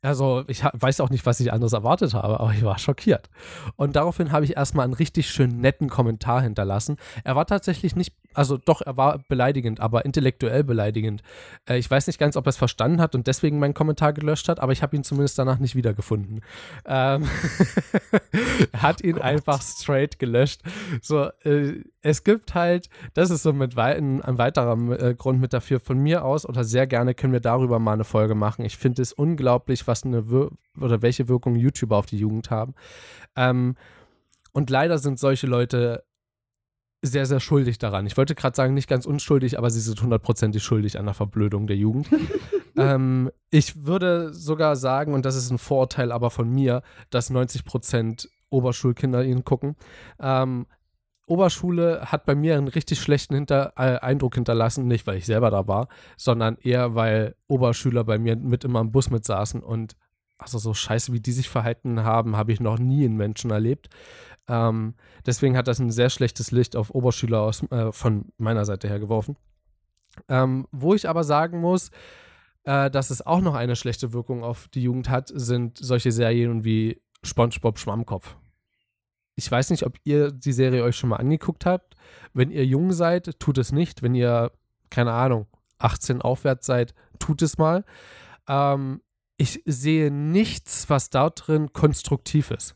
Also ich weiß auch nicht, was ich anderes erwartet habe, aber ich war schockiert. Und daraufhin habe ich erstmal einen richtig schön netten Kommentar hinterlassen. Er war tatsächlich nicht, also doch, er war beleidigend, aber intellektuell beleidigend. Äh, ich weiß nicht ganz, ob er es verstanden hat und deswegen meinen Kommentar gelöscht hat, aber ich habe ihn zumindest danach nicht wiedergefunden. Ähm (laughs) er hat ihn oh einfach straight gelöscht. So, äh, es gibt halt, das ist so mit ein, ein weiterer äh, Grund mit dafür, von mir aus oder sehr gerne können wir darüber mal eine Folge machen. Ich finde es unglaublich, was eine Wir oder welche Wirkung YouTuber auf die Jugend haben. Ähm, und leider sind solche Leute sehr, sehr schuldig daran. Ich wollte gerade sagen, nicht ganz unschuldig, aber sie sind hundertprozentig schuldig an der Verblödung der Jugend. (laughs) ähm, ich würde sogar sagen, und das ist ein Vorurteil aber von mir, dass 90 Prozent Oberschulkinder ihn gucken. Ähm, Oberschule hat bei mir einen richtig schlechten Hinter äh, Eindruck hinterlassen, nicht weil ich selber da war, sondern eher weil Oberschüler bei mir mit immer im Bus mitsaßen und also so scheiße, wie die sich verhalten haben, habe ich noch nie in Menschen erlebt. Ähm, deswegen hat das ein sehr schlechtes Licht auf Oberschüler aus, äh, von meiner Seite her geworfen. Ähm, wo ich aber sagen muss, äh, dass es auch noch eine schlechte Wirkung auf die Jugend hat, sind solche Serien wie SpongeBob Schwammkopf. Ich weiß nicht, ob ihr die Serie euch schon mal angeguckt habt. Wenn ihr jung seid, tut es nicht. Wenn ihr, keine Ahnung, 18 aufwärts seid, tut es mal. Ähm, ich sehe nichts, was da drin konstruktiv ist.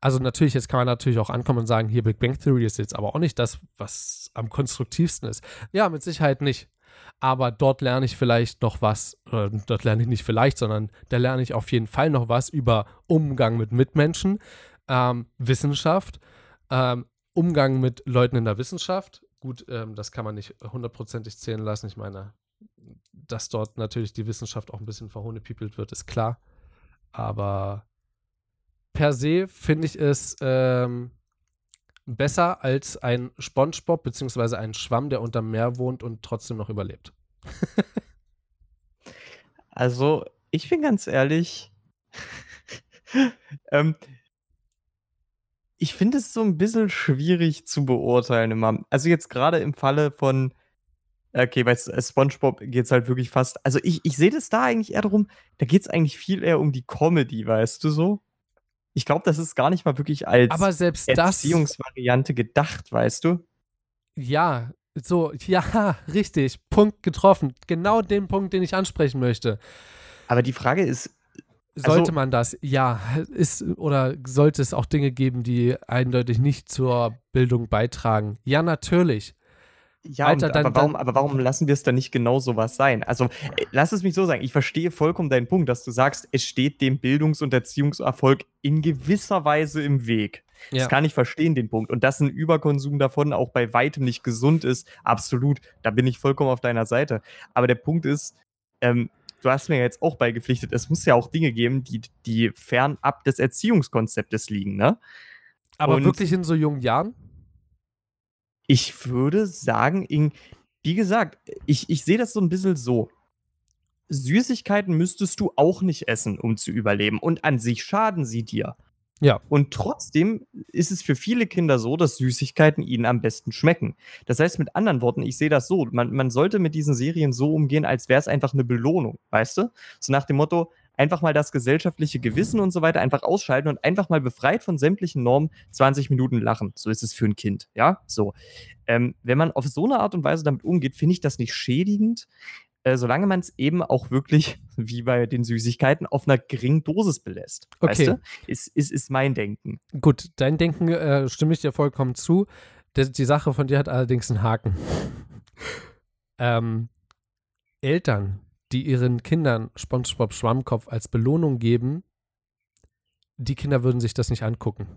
Also natürlich, jetzt kann man natürlich auch ankommen und sagen, hier Big Bang Theory ist jetzt aber auch nicht das, was am konstruktivsten ist. Ja, mit Sicherheit nicht. Aber dort lerne ich vielleicht noch was, oder dort lerne ich nicht vielleicht, sondern da lerne ich auf jeden Fall noch was über Umgang mit Mitmenschen, ähm, Wissenschaft, ähm, Umgang mit Leuten in der Wissenschaft. Gut, ähm, das kann man nicht hundertprozentig zählen lassen. Ich meine, dass dort natürlich die Wissenschaft auch ein bisschen verhohnepiepelt wird, ist klar. Aber per se finde ich es ähm, besser als ein Spongebob beziehungsweise ein Schwamm, der unterm Meer wohnt und trotzdem noch überlebt. (laughs) also, ich bin ganz ehrlich. (laughs) ähm, ich finde es so ein bisschen schwierig zu beurteilen immer. Also jetzt gerade im Falle von okay, bei SpongeBob geht's halt wirklich fast also ich ich sehe das da eigentlich eher darum, da geht es eigentlich viel eher um die Comedy, weißt du so? Ich glaube, das ist gar nicht mal wirklich als Aber selbst Erziehungsvariante gedacht, weißt du? Ja, so, ja, (laughs) richtig, Punkt getroffen. Genau den Punkt, den ich ansprechen möchte. Aber die Frage ist, sollte also, man das? Ja. Ist, oder sollte es auch Dinge geben, die eindeutig nicht zur Bildung beitragen? Ja, natürlich. Ja, Alter, und, dann- aber, warum, dann- aber warum lassen wir es dann nicht genau sowas sein? Also, äh, lass es mich so sagen. Ich verstehe vollkommen deinen Punkt, dass du sagst, es steht dem Bildungs- und Erziehungserfolg in gewisser Weise im Weg. Ja. Das kann ich verstehen, den Punkt. Und dass ein Überkonsum davon auch bei weitem nicht gesund ist, absolut. Da bin ich vollkommen auf deiner Seite. Aber der Punkt ist, ähm, du hast mir jetzt auch beigepflichtet, es muss ja auch Dinge geben, die, die fernab des Erziehungskonzeptes liegen, ne? Aber Und- wirklich in so jungen Jahren? Ich würde sagen, in, wie gesagt, ich, ich sehe das so ein bisschen so. Süßigkeiten müsstest du auch nicht essen, um zu überleben. Und an sich schaden sie dir. Ja. Und trotzdem ist es für viele Kinder so, dass Süßigkeiten ihnen am besten schmecken. Das heißt, mit anderen Worten, ich sehe das so, man, man sollte mit diesen Serien so umgehen, als wäre es einfach eine Belohnung, weißt du? So nach dem Motto, einfach mal das gesellschaftliche Gewissen und so weiter einfach ausschalten und einfach mal befreit von sämtlichen Normen 20 Minuten lachen. So ist es für ein Kind, ja? So. Ähm, wenn man auf so eine Art und Weise damit umgeht, finde ich das nicht schädigend, äh, solange man es eben auch wirklich, (laughs) wie bei den Süßigkeiten, auf einer geringen Dosis belässt. Weißt Okay. du? Ist, ist, ist mein Denken. Gut, dein Denken äh, stimme ich dir vollkommen zu. Die, die Sache von dir hat allerdings einen Haken. (laughs) ähm, Eltern, die ihren Kindern SpongeBob Schwammkopf als Belohnung geben, die Kinder würden sich das nicht angucken.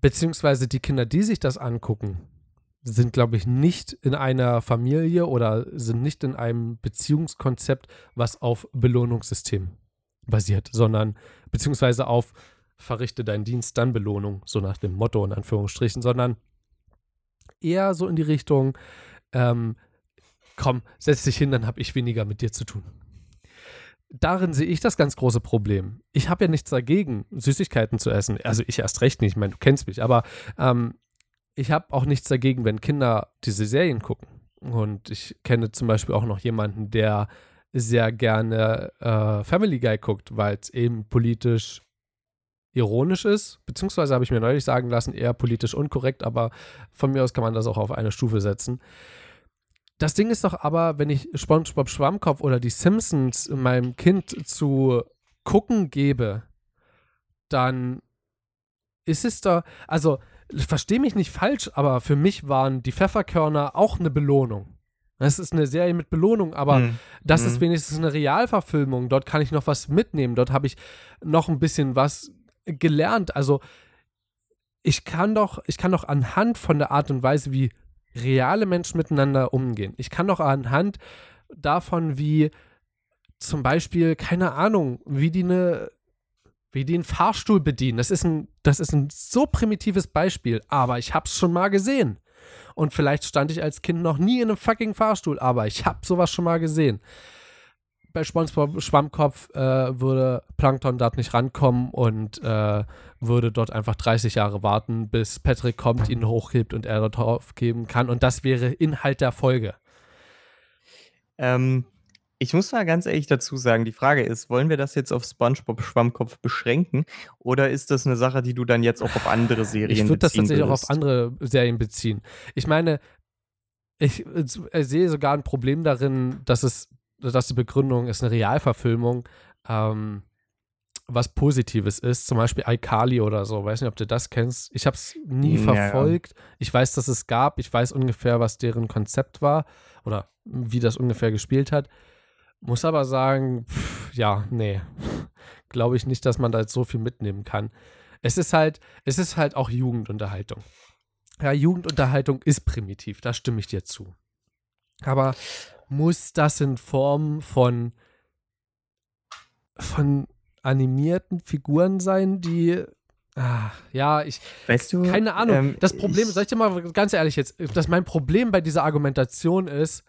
Beziehungsweise die Kinder, die sich das angucken, sind, glaube ich, nicht in einer Familie oder sind nicht in einem Beziehungskonzept, was auf Belohnungssystem basiert, sondern beziehungsweise auf verrichte deinen Dienst, dann Belohnung, so nach dem Motto in Anführungsstrichen, sondern eher so in die Richtung, ähm, komm, setz dich hin, dann habe ich weniger mit dir zu tun. Darin sehe ich das ganz große Problem. Ich habe ja nichts dagegen, Süßigkeiten zu essen. Also ich erst recht nicht, ich meine, du kennst mich, aber ähm, ich habe auch nichts dagegen, wenn Kinder diese Serien gucken. Und ich kenne zum Beispiel auch noch jemanden, der sehr gerne äh, Family Guy guckt, weil es eben politisch ironisch ist, beziehungsweise habe ich mir neulich sagen lassen, eher politisch unkorrekt, aber von mir aus kann man das auch auf eine Stufe setzen. Das Ding ist doch aber, wenn ich SpongeBob Schwammkopf oder die Simpsons meinem Kind zu gucken gebe, dann ist es da, also verstehe mich nicht falsch, aber für mich waren die Pfefferkörner auch eine Belohnung. Es ist eine Serie mit Belohnung, aber Hm. das Mhm. ist wenigstens eine Realverfilmung. Dort kann ich noch was mitnehmen. Dort habe ich noch ein bisschen was gelernt. Also ich kann doch, ich kann doch anhand von der Art und Weise, wie reale Menschen miteinander umgehen. Ich kann doch anhand davon, wie zum Beispiel, keine Ahnung, wie die eine, wie die einen Fahrstuhl bedienen. Das ist ein, das ist ein so primitives Beispiel, aber ich habe es schon mal gesehen. Und vielleicht stand ich als Kind noch nie in einem fucking Fahrstuhl, aber ich habe sowas schon mal gesehen. Bei SpongeBob Schwammkopf äh, würde Plankton dort nicht rankommen und äh, würde dort einfach 30 Jahre warten, bis Patrick kommt, ihn hochhebt und er dort aufgeben kann. Und das wäre Inhalt der Folge. Ähm, ich muss mal ganz ehrlich dazu sagen, die Frage ist, wollen wir das jetzt auf SpongeBob Schwammkopf beschränken oder ist das eine Sache, die du dann jetzt auch auf andere Serien Ich würde das beziehen tatsächlich auch auf andere Serien beziehen. Ich meine, ich, äh, sehe sogar ein Problem darin, dass es, dass die Begründung ist eine Realverfilmung, ähm, was Positives ist, zum Beispiel iCarly oder so. Weiß nicht, ob du das kennst. Ich habe es nie Ja, verfolgt. Ich weiß, dass es gab. Ich weiß ungefähr, was deren Konzept war oder wie das ungefähr gespielt hat. Muss aber sagen, pff, ja, nee. (laughs) Glaube ich nicht, dass man da jetzt so viel mitnehmen kann. Es ist halt, es ist halt auch Jugendunterhaltung. Ja, Jugendunterhaltung ist primitiv, da stimme ich dir zu. Aber muss das in Form von, von animierten Figuren sein, die. Ah, ja, ich. Weißt du? Keine Ahnung. ähm, das Problem, ich- sag ich dir mal ganz ehrlich jetzt, dass mein Problem bei dieser Argumentation ist,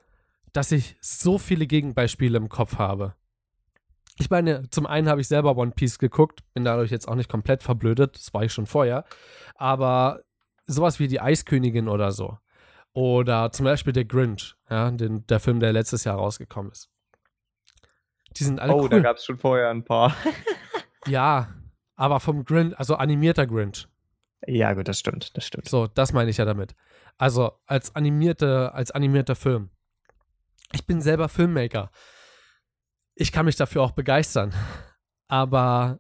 dass ich so viele Gegenbeispiele im Kopf habe. Ich meine, zum einen habe ich selber One Piece geguckt, bin dadurch jetzt auch nicht komplett verblödet, das war ich schon vorher. Aber sowas wie die Eiskönigin oder so. Oder zum Beispiel der Grinch, ja, den, der Film, der letztes Jahr rausgekommen ist. Die sind alle Oh, cool. da gab es schon vorher ein paar. (laughs) ja, aber vom Grinch, also animierter Grinch. ja, gut, das stimmt, das stimmt. So, das meine ich ja damit. Also als animierte, als animierter Film. Ich bin selber Filmmaker. Ich kann mich dafür auch begeistern. Aber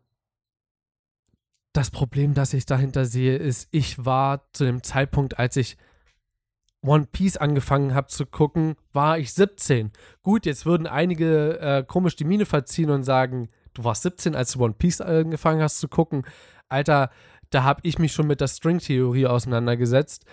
das Problem, das ich dahinter sehe, ist, ich war zu dem Zeitpunkt, als ich One Piece angefangen habe zu gucken, war ich 17. Gut, jetzt würden einige äh, komisch die Miene verziehen und sagen, du warst 17, als du One Piece angefangen hast zu gucken. Alter, da habe ich mich schon mit der String-Theorie auseinandergesetzt.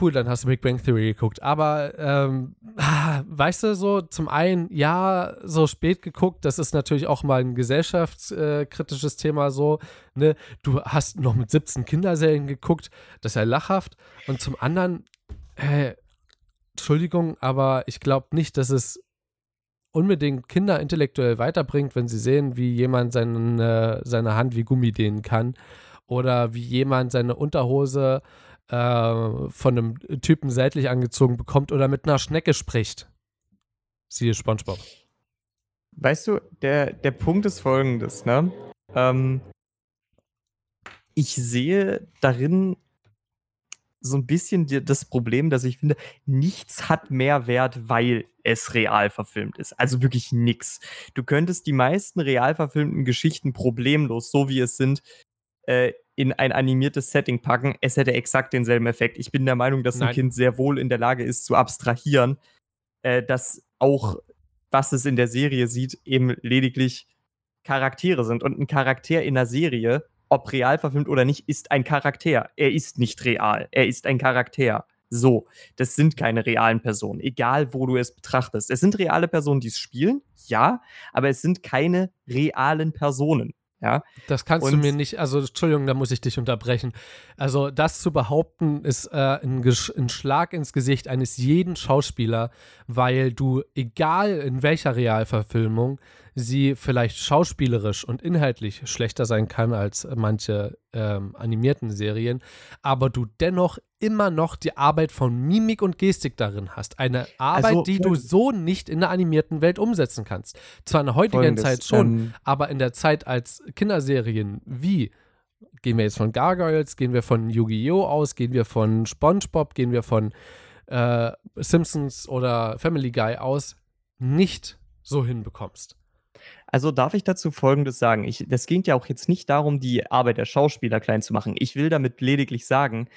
Cool, dann hast du Big Bang Theory geguckt. Aber ähm, (laughs) weißt du, so zum einen, ja, so spät geguckt, das ist natürlich auch mal ein gesellschaftskritisches Thema so. Ne? Du hast noch mit 17 Kinderserien geguckt, das ist ja lachhaft. Und zum anderen, äh, Entschuldigung, aber ich glaube nicht, dass es unbedingt Kinder intellektuell weiterbringt, wenn sie sehen, wie jemand seine, seine Hand wie Gummi dehnen kann oder wie jemand seine Unterhose äh, von einem Typen seitlich angezogen bekommt oder mit einer Schnecke spricht. Siehe SpongeBob. Weißt du, der, der Punkt ist folgendes, ne? Ähm, ich sehe darin so ein bisschen die, das Problem, dass ich finde, nichts hat mehr Wert, weil es real verfilmt ist. Also wirklich nichts. Du könntest die meisten real verfilmten Geschichten problemlos, so wie es sind, äh, in ein animiertes Setting packen. Es hätte exakt denselben Effekt. Ich bin der Meinung, dass Nein. ein Kind sehr wohl in der Lage ist, zu abstrahieren, äh, dass auch, was es in der Serie sieht, eben lediglich Charaktere sind. Und ein Charakter in der Serie ob real verfilmt oder nicht, ist ein Charakter. Er ist nicht real. Er ist ein Charakter. So, das sind keine realen Personen, egal wo du es betrachtest. Es sind reale Personen, die es spielen, ja, aber es sind keine realen Personen. Ja. Das kannst und du mir nicht, also Entschuldigung, da muss ich dich unterbrechen. Also das zu behaupten, ist äh, ein, ein, Schlag ins Gesicht eines jeden Schauspieler, weil du, egal in welcher Realverfilmung, sie vielleicht schauspielerisch und inhaltlich schlechter sein kann als manche ähm, animierten Serien, aber du dennoch immer noch die Arbeit von Mimik und Gestik darin hast. Eine Arbeit, also, die du so nicht in der animierten Welt umsetzen kannst. Zwar in der heutigen Zeit schon, ähm, aber in der Zeit als Kinderserien wie gehen wir jetzt von Gargoyles, gehen wir von Yu-Gi-Oh! aus, gehen wir von SpongeBob, gehen wir von äh, Simpsons oder Family Guy aus, nicht so hinbekommst. Also darf ich dazu Folgendes sagen. Ich, das ging ja auch jetzt nicht darum, die Arbeit der Schauspieler klein zu machen. Ich will damit lediglich sagen,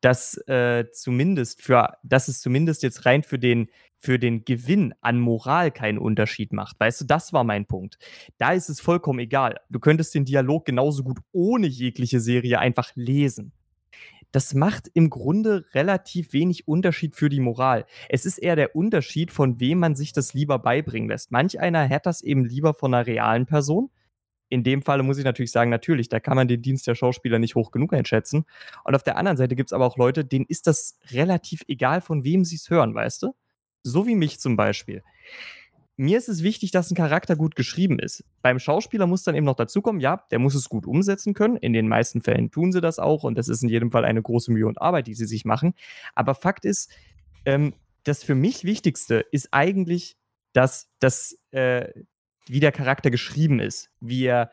dass äh, zumindest für, dass es zumindest jetzt rein für den, für den Gewinn an Moral keinen Unterschied macht. Weißt du, das war mein Punkt. Da ist es vollkommen egal. Du könntest den Dialog genauso gut ohne jegliche Serie einfach lesen das macht im Grunde relativ wenig Unterschied für die Moral. Es ist eher der Unterschied, von wem man sich das lieber beibringen lässt. Manch einer hat das eben lieber von einer realen Person. In dem Falle muss ich natürlich sagen, natürlich, da kann man den Dienst der Schauspieler nicht hoch genug einschätzen. Und auf der anderen Seite gibt es aber auch Leute, denen ist das relativ egal, von wem sie es hören, weißt du? So wie mich zum Beispiel mir ist es wichtig, dass ein Charakter gut geschrieben ist. Beim Schauspieler muss dann eben noch dazukommen, ja, der muss es gut umsetzen können. In den meisten Fällen tun sie das auch und das ist in jedem Fall eine große Mühe und Arbeit, die sie sich machen. Aber Fakt ist, ähm, das für mich Wichtigste ist eigentlich, dass das, äh, wie der Charakter geschrieben ist, wie er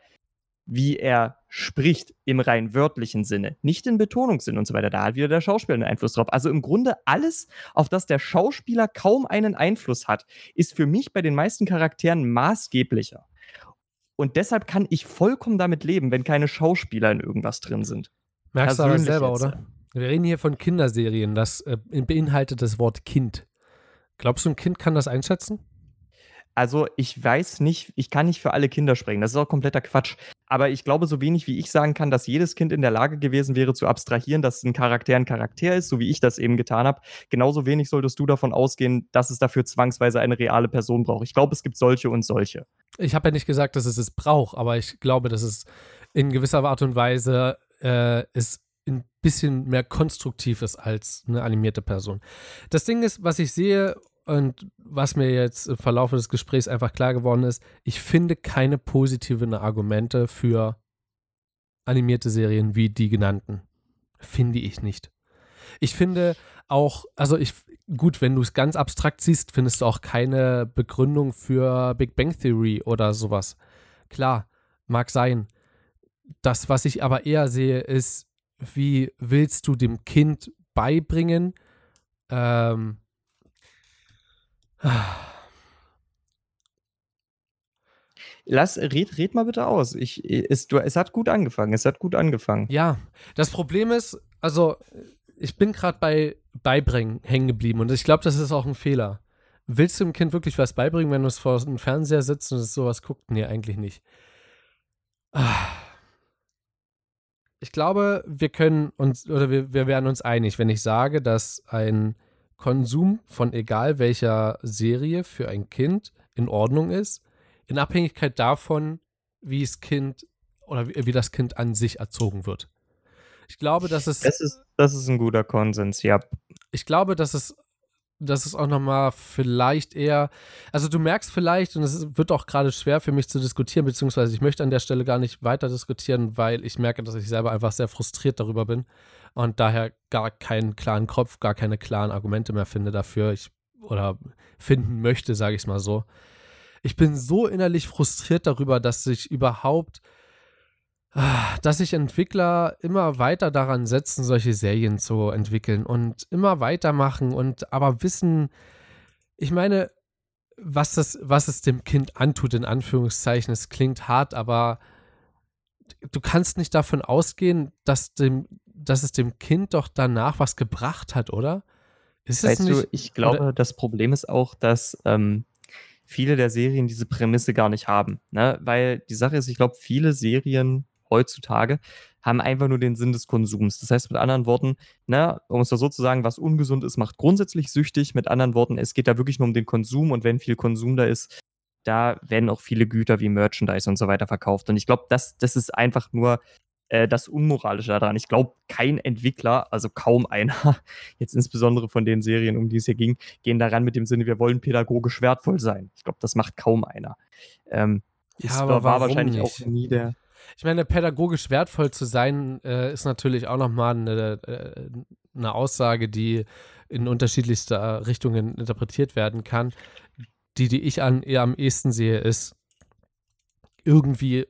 wie er spricht im rein wörtlichen Sinne, nicht im Betonungssinn und so weiter. Da hat wieder der Schauspieler einen Einfluss drauf. Also im Grunde alles, auf das der Schauspieler kaum einen Einfluss hat, ist für mich bei den meisten Charakteren maßgeblicher. Und deshalb kann ich vollkommen damit leben, wenn keine Schauspieler in irgendwas drin sind. Merkst du aber selber, jetzt. oder? Wir reden hier von Kinderserien. Das äh, beinhaltet das Wort Kind. Glaubst du, ein Kind kann das einschätzen? Also, ich weiß nicht, ich kann nicht für alle Kinder sprechen. Das ist auch kompletter Quatsch. Aber ich glaube, so wenig wie ich sagen kann, dass jedes Kind in der Lage gewesen wäre, zu abstrahieren, dass ein Charakter ein Charakter ist, so wie ich das eben getan habe. Genauso wenig solltest du davon ausgehen, dass es dafür zwangsweise eine reale Person braucht. Ich glaube, es gibt solche und solche. Ich habe ja nicht gesagt, dass es es braucht, aber ich glaube, dass es in gewisser Art und Weise äh, ist ein bisschen mehr konstruktiv ist als eine animierte Person. Das Ding ist, was ich sehe und was mir jetzt im Verlauf des Gesprächs einfach klar geworden ist, ich finde keine positiven Argumente für animierte Serien wie die genannten. Finde ich nicht. Ich finde auch, also ich, gut, wenn du es ganz abstrakt siehst, findest du auch keine Begründung für Big Bang Theory oder sowas. Klar, mag sein. Das, was ich aber eher sehe, ist, wie willst du dem Kind beibringen, ähm, Lass, red, red mal bitte aus. Ich, es, du, es hat gut angefangen. Es hat gut angefangen. Ja, das Problem ist, also ich bin gerade bei beibringen hängen geblieben. Und ich glaube, das ist auch ein Fehler. Willst du dem Kind wirklich was beibringen, wenn du es vor dem Fernseher sitzt und es sowas guckt? Nee, eigentlich nicht. Ich glaube, wir können uns, oder wir, wir werden uns einig, wenn ich sage, dass ein Konsum von egal welcher Serie für ein Kind in Ordnung ist, in Abhängigkeit davon, wie das Kind oder wie, wie das Kind an sich erzogen wird. Ich glaube, dass es. Das ist, das ist ein guter Konsens, ja. Ich glaube, dass es das ist auch nochmal vielleicht eher, also du merkst vielleicht, und es wird auch gerade schwer für mich zu diskutieren, beziehungsweise ich möchte an der Stelle gar nicht weiter diskutieren, weil ich merke, dass ich selber einfach sehr frustriert darüber bin und daher gar keinen klaren Kopf, gar keine klaren Argumente mehr finde dafür, ich, oder finden möchte, sage ich mal so. Ich bin so innerlich frustriert darüber, dass sich überhaupt dass sich Entwickler immer weiter daran setzen, solche Serien zu entwickeln und immer weitermachen und aber wissen, ich meine, was, das, was es dem Kind antut, in Anführungszeichen, es klingt hart, aber du kannst nicht davon ausgehen, dass, dem, dass es dem Kind doch danach was gebracht hat, oder? Ist weißt nicht, du, ich glaube, oder? das Problem ist auch, dass ähm, viele der Serien diese Prämisse gar nicht haben. Ne? Weil die Sache ist, ich glaube, viele Serien heutzutage, haben einfach nur den Sinn des Konsums. Das heißt mit anderen Worten, ne, um es so zu sagen, was ungesund ist, macht grundsätzlich süchtig. Mit anderen Worten, es geht da wirklich nur um den Konsum und wenn viel Konsum da ist, da werden auch viele Güter wie Merchandise und so weiter verkauft. Und ich glaube, das, das ist einfach nur äh, das Unmoralische daran. Ich glaube, kein Entwickler, also kaum einer, (laughs) jetzt insbesondere von den Serien, um die es hier ging, gehen daran mit dem Sinne, wir wollen pädagogisch wertvoll sein. Ich glaube, das macht kaum einer. Ähm, ja, aber war wahrscheinlich nicht? auch nie der. Ich meine, pädagogisch wertvoll zu sein, äh, ist natürlich auch nochmal eine, äh, eine Aussage, die in unterschiedlichster Richtungen interpretiert werden kann. Die, die ich an, eher am ehesten sehe, ist irgendwie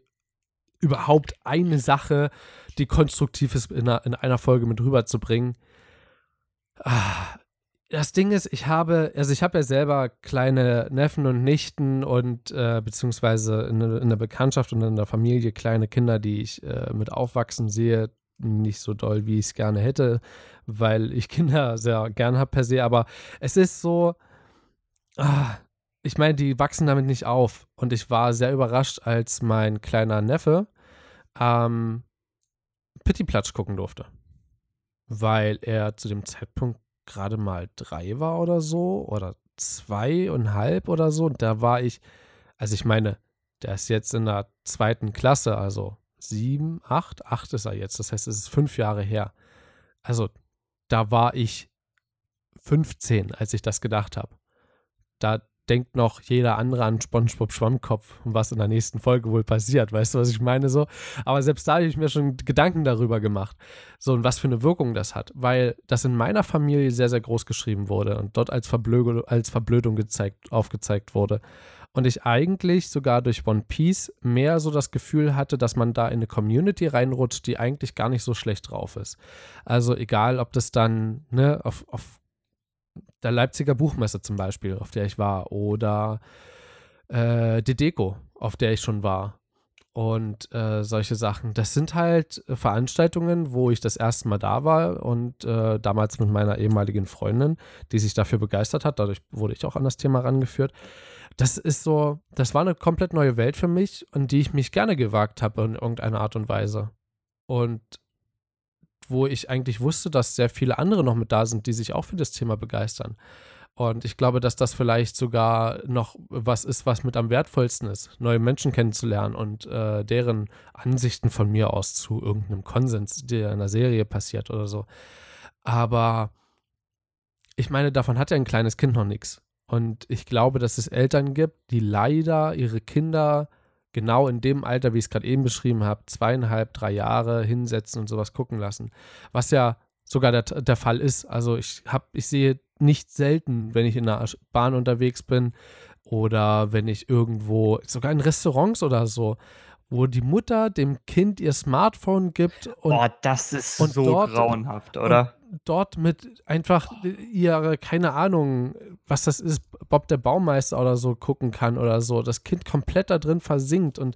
überhaupt eine Sache, die konstruktiv ist, in einer, in einer Folge mit rüberzubringen. Ah, das Ding ist, ich habe, also ich habe ja selber kleine Neffen und Nichten und äh, beziehungsweise in, in, der Bekanntschaft und in der Familie kleine Kinder, die ich äh, mit aufwachsen sehe. Nicht so doll, wie ich es gerne hätte, weil ich Kinder sehr gern habe per se, aber es ist so, ah, ich meine, die wachsen damit nicht auf. Und ich war sehr überrascht, als mein kleiner Neffe ähm, Pittiplatsch gucken durfte. Weil er zu dem Zeitpunkt gerade mal drei war oder so oder zweieinhalb oder so. Und da war ich, also ich meine, der ist jetzt in der zweiten Klasse, also sieben, acht, acht ist er jetzt. Das heißt, es ist fünf Jahre her. Also da war ich 15, als ich das gedacht habe. Da denkt noch jeder andere an SpongeBob Schwammkopf und was in der nächsten Folge wohl passiert. Weißt du, was ich meine so? Aber selbst da habe ich mir schon Gedanken darüber gemacht. So, und was für eine Wirkung das hat. Weil das in meiner Familie sehr, sehr groß geschrieben wurde und dort als, Verblö als Verblödung gezeigt, aufgezeigt wurde. Und ich eigentlich sogar durch One Piece mehr so das Gefühl hatte, dass man da in eine Community reinrutscht, die eigentlich gar nicht so schlecht drauf ist. Also egal, ob das dann ne, auf, auf der Leipziger Buchmesse zum Beispiel, auf der ich war, oder äh, die Deko, auf der ich schon war. Und äh, solche Sachen. Das sind halt Veranstaltungen, wo ich das erste Mal da war und äh, damals mit meiner ehemaligen Freundin, die sich dafür begeistert hat. Dadurch wurde ich auch an das Thema rangeführt. Das ist so, das war eine komplett neue Welt für mich, und die ich mich gerne gewagt habe in irgendeiner Art und Weise. Und wo ich eigentlich wusste, dass sehr viele andere noch mit da sind, die sich auch für das Thema begeistern. Und ich glaube, dass das vielleicht sogar noch was ist, was mit am wertvollsten ist, neue Menschen kennenzulernen und äh, deren Ansichten von mir aus zu irgendeinem Konsens, der in der Serie passiert oder so. Aber ich meine, davon hat ja ein kleines Kind noch nichts. Und ich glaube, dass es Eltern gibt, die leider ihre Kinder genau in dem Alter, wie ich es gerade eben beschrieben habe, zweieinhalb, drei Jahre hinsetzen und sowas gucken lassen. Was ja sogar der, der Fall ist. Also ich habe, ich sehe nicht selten, wenn ich in der Bahn unterwegs bin oder wenn ich irgendwo, sogar in Restaurants oder so, wo die Mutter dem Kind ihr Smartphone gibt und Boah, das ist so dort, grauenhaft, oder? dort mit einfach ihre, keine Ahnung, was das ist, Bob der Baumeister oder so gucken kann oder so. Das Kind komplett da drin versinkt und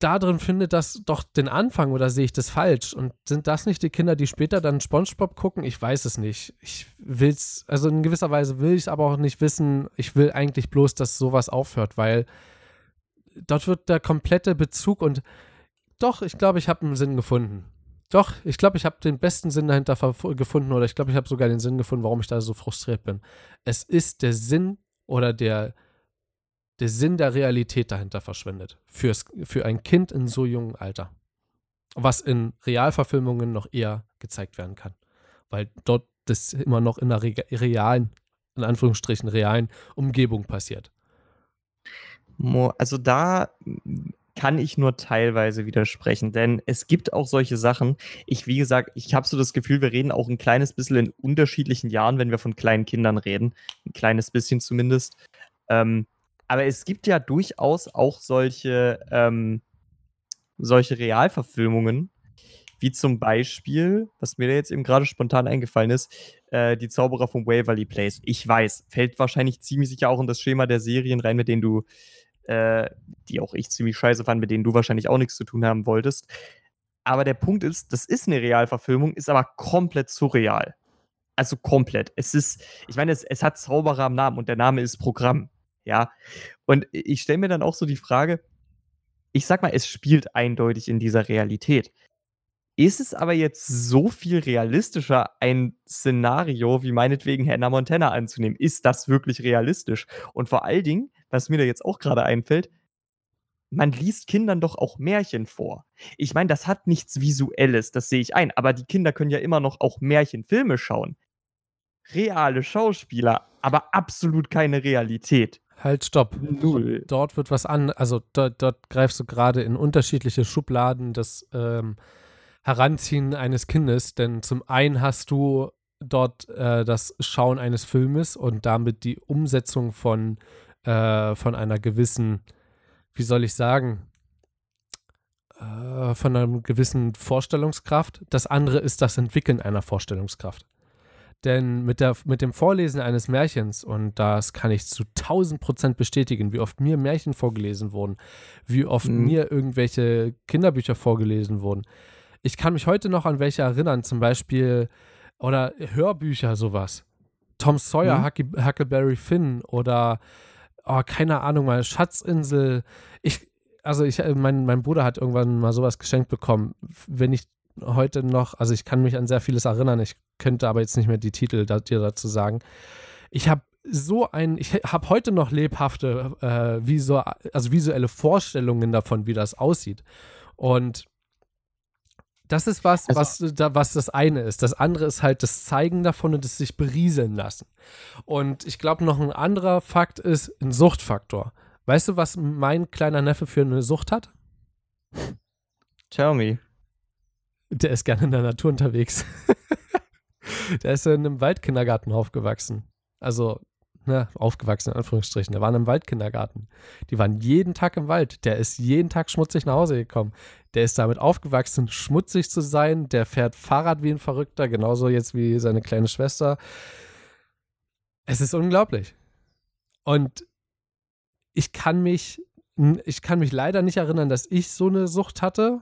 da drin findet das doch den Anfang oder sehe ich das falsch? Und sind das nicht die Kinder, die später dann SpongeBob gucken? Ich weiß es nicht. Ich will es, also in gewisser Weise will ich es aber auch nicht wissen. Ich will eigentlich bloß, dass sowas aufhört, weil dort wird der komplette Bezug und doch, ich glaube, ich habe einen Sinn gefunden. Doch, ich glaube, ich habe den besten Sinn dahinter gefunden oder ich glaube, ich habe sogar den Sinn gefunden, warum ich da so frustriert bin. Es ist der Sinn oder der, der Sinn der Realität dahinter verschwindet. Fürs, für ein Kind in so jungem Alter. Was in Realverfilmungen noch eher gezeigt werden kann. Weil dort das immer noch in einer realen, in Anführungsstrichen realen Umgebung passiert. Also da kann ich nur teilweise widersprechen, denn es gibt auch solche Sachen. Ich, wie gesagt, ich habe so das Gefühl, wir reden auch ein kleines bisschen in unterschiedlichen Jahren, wenn wir von kleinen Kindern reden. Ein kleines bisschen zumindest. Ähm, aber es gibt ja durchaus auch solche, ähm, solche Realverfilmungen, wie zum Beispiel, was mir jetzt eben gerade spontan eingefallen ist, äh, die Zauberer von Waverly Place. Ich weiß, fällt wahrscheinlich ziemlich sicher auch in das Schema der Serien rein, mit denen du, äh, die auch ich ziemlich scheiße fand, mit denen du wahrscheinlich auch nichts zu tun haben wolltest. Aber der Punkt ist, das ist eine Realverfilmung, ist aber komplett surreal. Also komplett. Es ist, ich meine, es, es hat Zauberer am Namen und der Name ist Programm. Ja. Und ich stelle mir dann auch so die Frage, ich sag mal, es spielt eindeutig in dieser Realität. Ist es aber jetzt so viel realistischer, ein Szenario wie meinetwegen Hannah Montana anzunehmen? Ist das wirklich realistisch? Und vor allen Dingen, was mir da jetzt auch gerade einfällt, man liest Kindern doch auch Märchen vor. Ich meine, das hat nichts Visuelles, das sehe ich ein, aber die Kinder können ja immer noch auch Märchenfilme schauen. Reale Schauspieler, aber absolut keine Realität. Halt, stopp. Null. Dort wird was an, also dort, dort greifst du gerade in unterschiedliche Schubladen des ähm, Heranziehen eines Kindes, denn zum einen hast du dort äh, das Schauen eines Filmes und damit die Umsetzung von, äh, von einer gewissen, wie soll ich sagen, äh, von einer gewissen Vorstellungskraft. Das andere ist das Entwickeln einer Vorstellungskraft. Denn mit, der, mit dem Vorlesen eines Märchens, und das kann ich zu 1000 Prozent bestätigen, wie oft mir Märchen vorgelesen wurden, wie oft mhm. mir irgendwelche Kinderbücher vorgelesen wurden. Ich kann mich heute noch an welche erinnern, zum Beispiel, oder Hörbücher, sowas. Tom Sawyer, mhm. Huckleberry Finn oder, oh, keine Ahnung, mal Schatzinsel. Ich, also ich, mein, mein Bruder hat irgendwann mal sowas geschenkt bekommen. Wenn ich heute noch, also ich kann mich an sehr vieles erinnern, ich könnte aber jetzt nicht mehr die Titel da, dir dazu sagen. Ich habe so ein, ich habe heute noch lebhafte, äh, visu also visuelle Vorstellungen davon, wie das aussieht. Und das ist was, also, was, da, was das eine ist. Das andere ist halt das Zeigen davon und das sich berieseln lassen. Und ich glaube, noch ein anderer Fakt ist ein Suchtfaktor. Weißt du, was mein kleiner Neffe für eine Sucht hat? Tell me. Der ist gerne in der Natur unterwegs. (laughs) der ist in einem Waldkindergarten aufgewachsen. Also, ne, aufgewachsen in Anführungsstrichen. Der war in einem Waldkindergarten. Die waren jeden Tag im Wald. Der ist jeden Tag schmutzig nach Hause gekommen. Der ist damit aufgewachsen, schmutzig zu sein. Der fährt Fahrrad wie ein Verrückter, genauso jetzt wie seine kleine Schwester. Es ist unglaublich. Und ich kann mich, ich kann mich leider nicht erinnern, dass ich so eine Sucht hatte,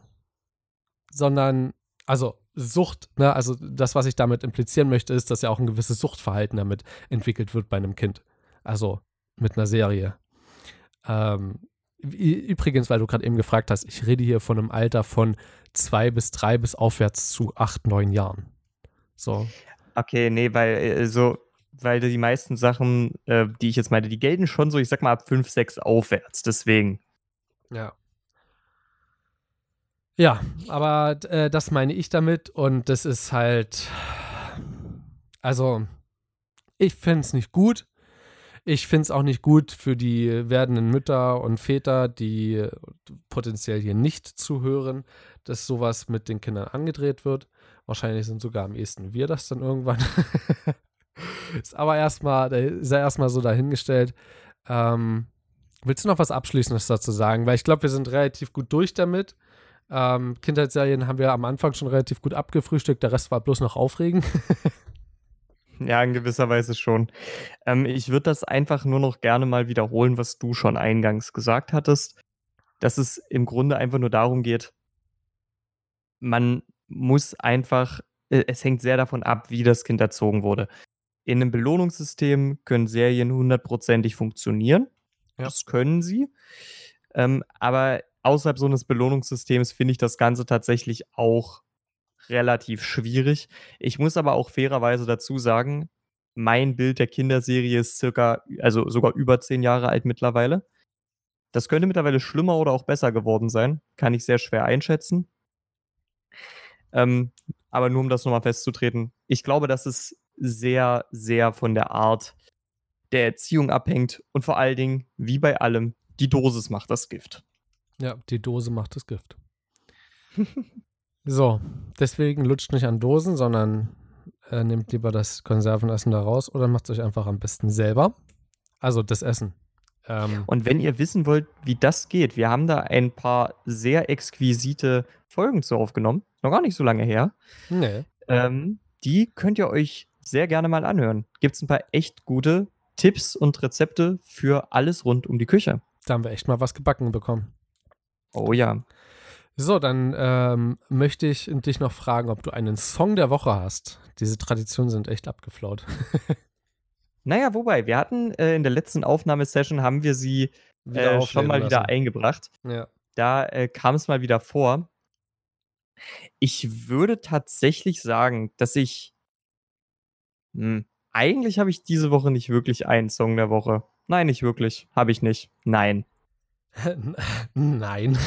sondern also Sucht, ne, also das, was ich damit implizieren möchte, ist, dass ja auch ein gewisses Suchtverhalten damit entwickelt wird bei einem Kind. Also mit einer Serie. Ähm, übrigens, weil du gerade eben gefragt hast, ich rede hier von einem Alter von zwei bis drei bis aufwärts zu acht, neun Jahren. So. Okay, nee, weil äh, so, weil die meisten Sachen, äh, die ich jetzt meine, die gelten schon so, ich sag mal, ab fünf, sechs aufwärts. Deswegen. Ja. Ja, aber äh, das meine ich damit und das ist halt, also ich finde es nicht gut. Ich finde es auch nicht gut für die werdenden Mütter und Väter, die potenziell hier nicht zuhören, dass sowas mit den Kindern angedreht wird. Wahrscheinlich sind sogar am ehesten wir das dann irgendwann. (laughs) ist aber erstmal, ist ja erstmal so dahingestellt. Ähm, willst du noch was Abschließendes dazu sagen? Weil ich glaube, wir sind relativ gut durch damit. Ähm, Kindheitsserien haben wir am Anfang schon relativ gut abgefrühstückt, der Rest war bloß noch aufregend. (laughs) ja, in gewisser Weise schon. Ähm, ich würde das einfach nur noch gerne mal wiederholen, was du schon eingangs gesagt hattest. dass es im Grunde einfach nur darum geht, man muss einfach, äh, es hängt sehr davon ab, wie das Kind erzogen wurde. In einem Belohnungssystem können Serien hundertprozentig funktionieren. Ja. Das können sie. Ähm, aber außerhalb so eines Belohnungssystems finde ich das Ganze tatsächlich auch relativ schwierig. Ich muss aber auch fairerweise dazu sagen, mein Bild der Kinderserie ist circa, also sogar über zehn Jahre alt mittlerweile. Das könnte mittlerweile schlimmer oder auch besser geworden sein. Kann ich sehr schwer einschätzen. Ähm, aber nur um das nochmal festzutreten, ich glaube, dass es sehr, sehr von der Art der Erziehung abhängt und vor allen Dingen, wie bei allem, die Dosis macht das Gift. Ja, die Dose macht das Gift. so, deswegen lutscht nicht an Dosen, sondern äh, nehmt lieber das Konservenessen da raus oder macht es euch einfach am besten selber. Also das Essen. Ähm, Und wenn ihr wissen wollt, wie das geht, wir haben da ein paar sehr exquisite Folgen zu aufgenommen, noch gar nicht so lange her. nee. Ähm, die könnt ihr euch sehr gerne mal anhören. Gibt es ein paar echt gute Tipps und Rezepte für alles rund um die Küche. Da haben wir echt mal was gebacken bekommen. Oh ja. So, dann ähm, möchte ich dich noch fragen, ob du einen Song der Woche hast. Diese Traditionen sind echt abgeflaut. (laughs) Naja, wobei, wir hatten äh, in der letzten Aufnahmesession haben wir sie Wieder äh, schon mal wieder lassen. eingebracht. Ja. Da äh, kam es mal wieder vor. Ich würde tatsächlich sagen, dass ich. Hm, eigentlich habe ich diese Woche nicht wirklich einen Song der Woche. Nein, nicht wirklich. Habe ich nicht. Nein. (laughs) Nein.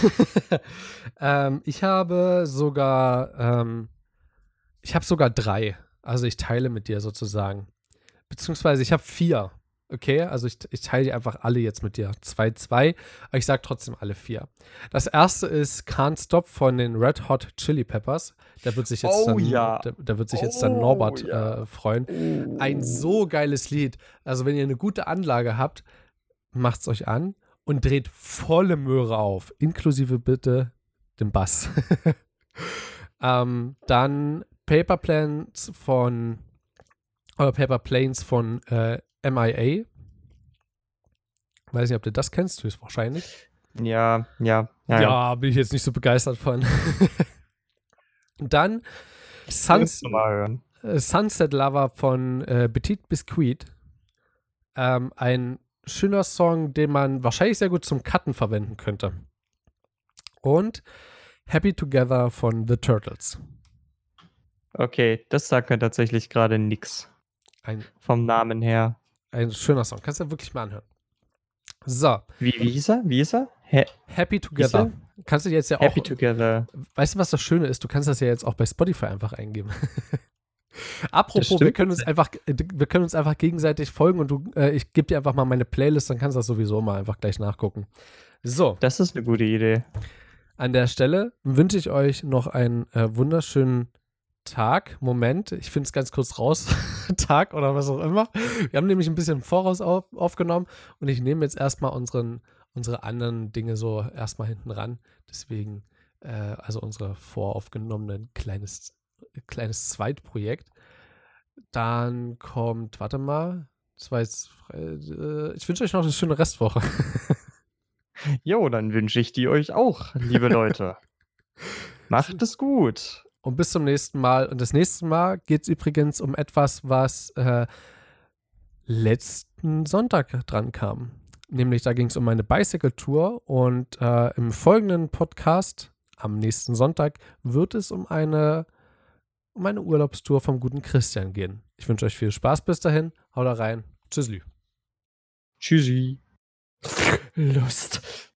(laughs) ähm, ich habe sogar, ähm, ich habe sogar drei. Also ich teile mit dir sozusagen. Beziehungsweise ich habe vier. Okay, also ich, ich teile die einfach alle jetzt mit dir. Zwei, zwei, aber ich sage trotzdem alle vier. Das erste ist Can't Stop von den Red Hot Chili Peppers. Da wird sich jetzt Oh dann, ja. da, da wird sich jetzt dann Oh Norbert ja. äh, freuen. Ein so geiles Lied. Also, wenn ihr eine gute Anlage habt, macht's euch an und dreht volle Möhre auf, inklusive bitte dem Bass. (laughs) ähm, dann Paper Planes von oder Paper Planes von äh, MIA. Weiß nicht, ob du das kennst, höchstwahrscheinlich. Ja, ja, Ja, ja. bin ich jetzt nicht so begeistert von. Und (laughs) dann Suns du äh, Sunset Lover von äh, Petit Biscuit. Ähm, ein schöner Song, den man wahrscheinlich sehr gut zum Cutten verwenden könnte. Und Happy Together von The Turtles. Okay, das sagt mir tatsächlich gerade nix. Ein, Vom Namen her. ein schöner Song. Kannst du ja wirklich mal anhören. So, Wie, wie hieß er? Wie ist er? Ha Happy Together. Kannst du jetzt ja auch. Happy Together. Weißt du, was das Schöne ist? Du kannst das ja jetzt auch bei Spotify einfach eingeben. (laughs) Apropos, wir können uns einfach, wir können uns einfach gegenseitig folgen und du, äh, ich gebe dir einfach mal meine Playlist, dann kannst du das sowieso mal einfach gleich nachgucken. So, Das ist eine gute Idee. an der Stelle wünsche ich euch noch einen äh, wunderschönen Tag. Moment, ich finde es ganz kurz raus. (laughs) Tag oder was auch immer. Wir haben nämlich ein bisschen im Voraus auf, aufgenommen und ich nehme jetzt erstmal unseren, unsere anderen Dinge so erstmal hinten ran. Deswegen, äh, also unsere voraufgenommenen kleines, kleines Zweitprojekt. Dann kommt, warte mal, das war jetzt, äh, ich wünsche euch noch eine schöne Restwoche. (laughs) Jo, dann wünsche ich die euch auch, liebe Leute. (laughs) Macht es gut. Und bis zum nächsten Mal. Und das nächste Mal geht es übrigens um etwas, was äh, letzten Sonntag dran kam. Nämlich da ging es um meine Bicycle-Tour und äh, im folgenden Podcast am nächsten Sonntag wird es um eine, um eine Urlaubstour vom guten Christian gehen. Ich wünsche euch viel Spaß bis dahin. Haut rein. Tschüssi. Tschüssi. Lust.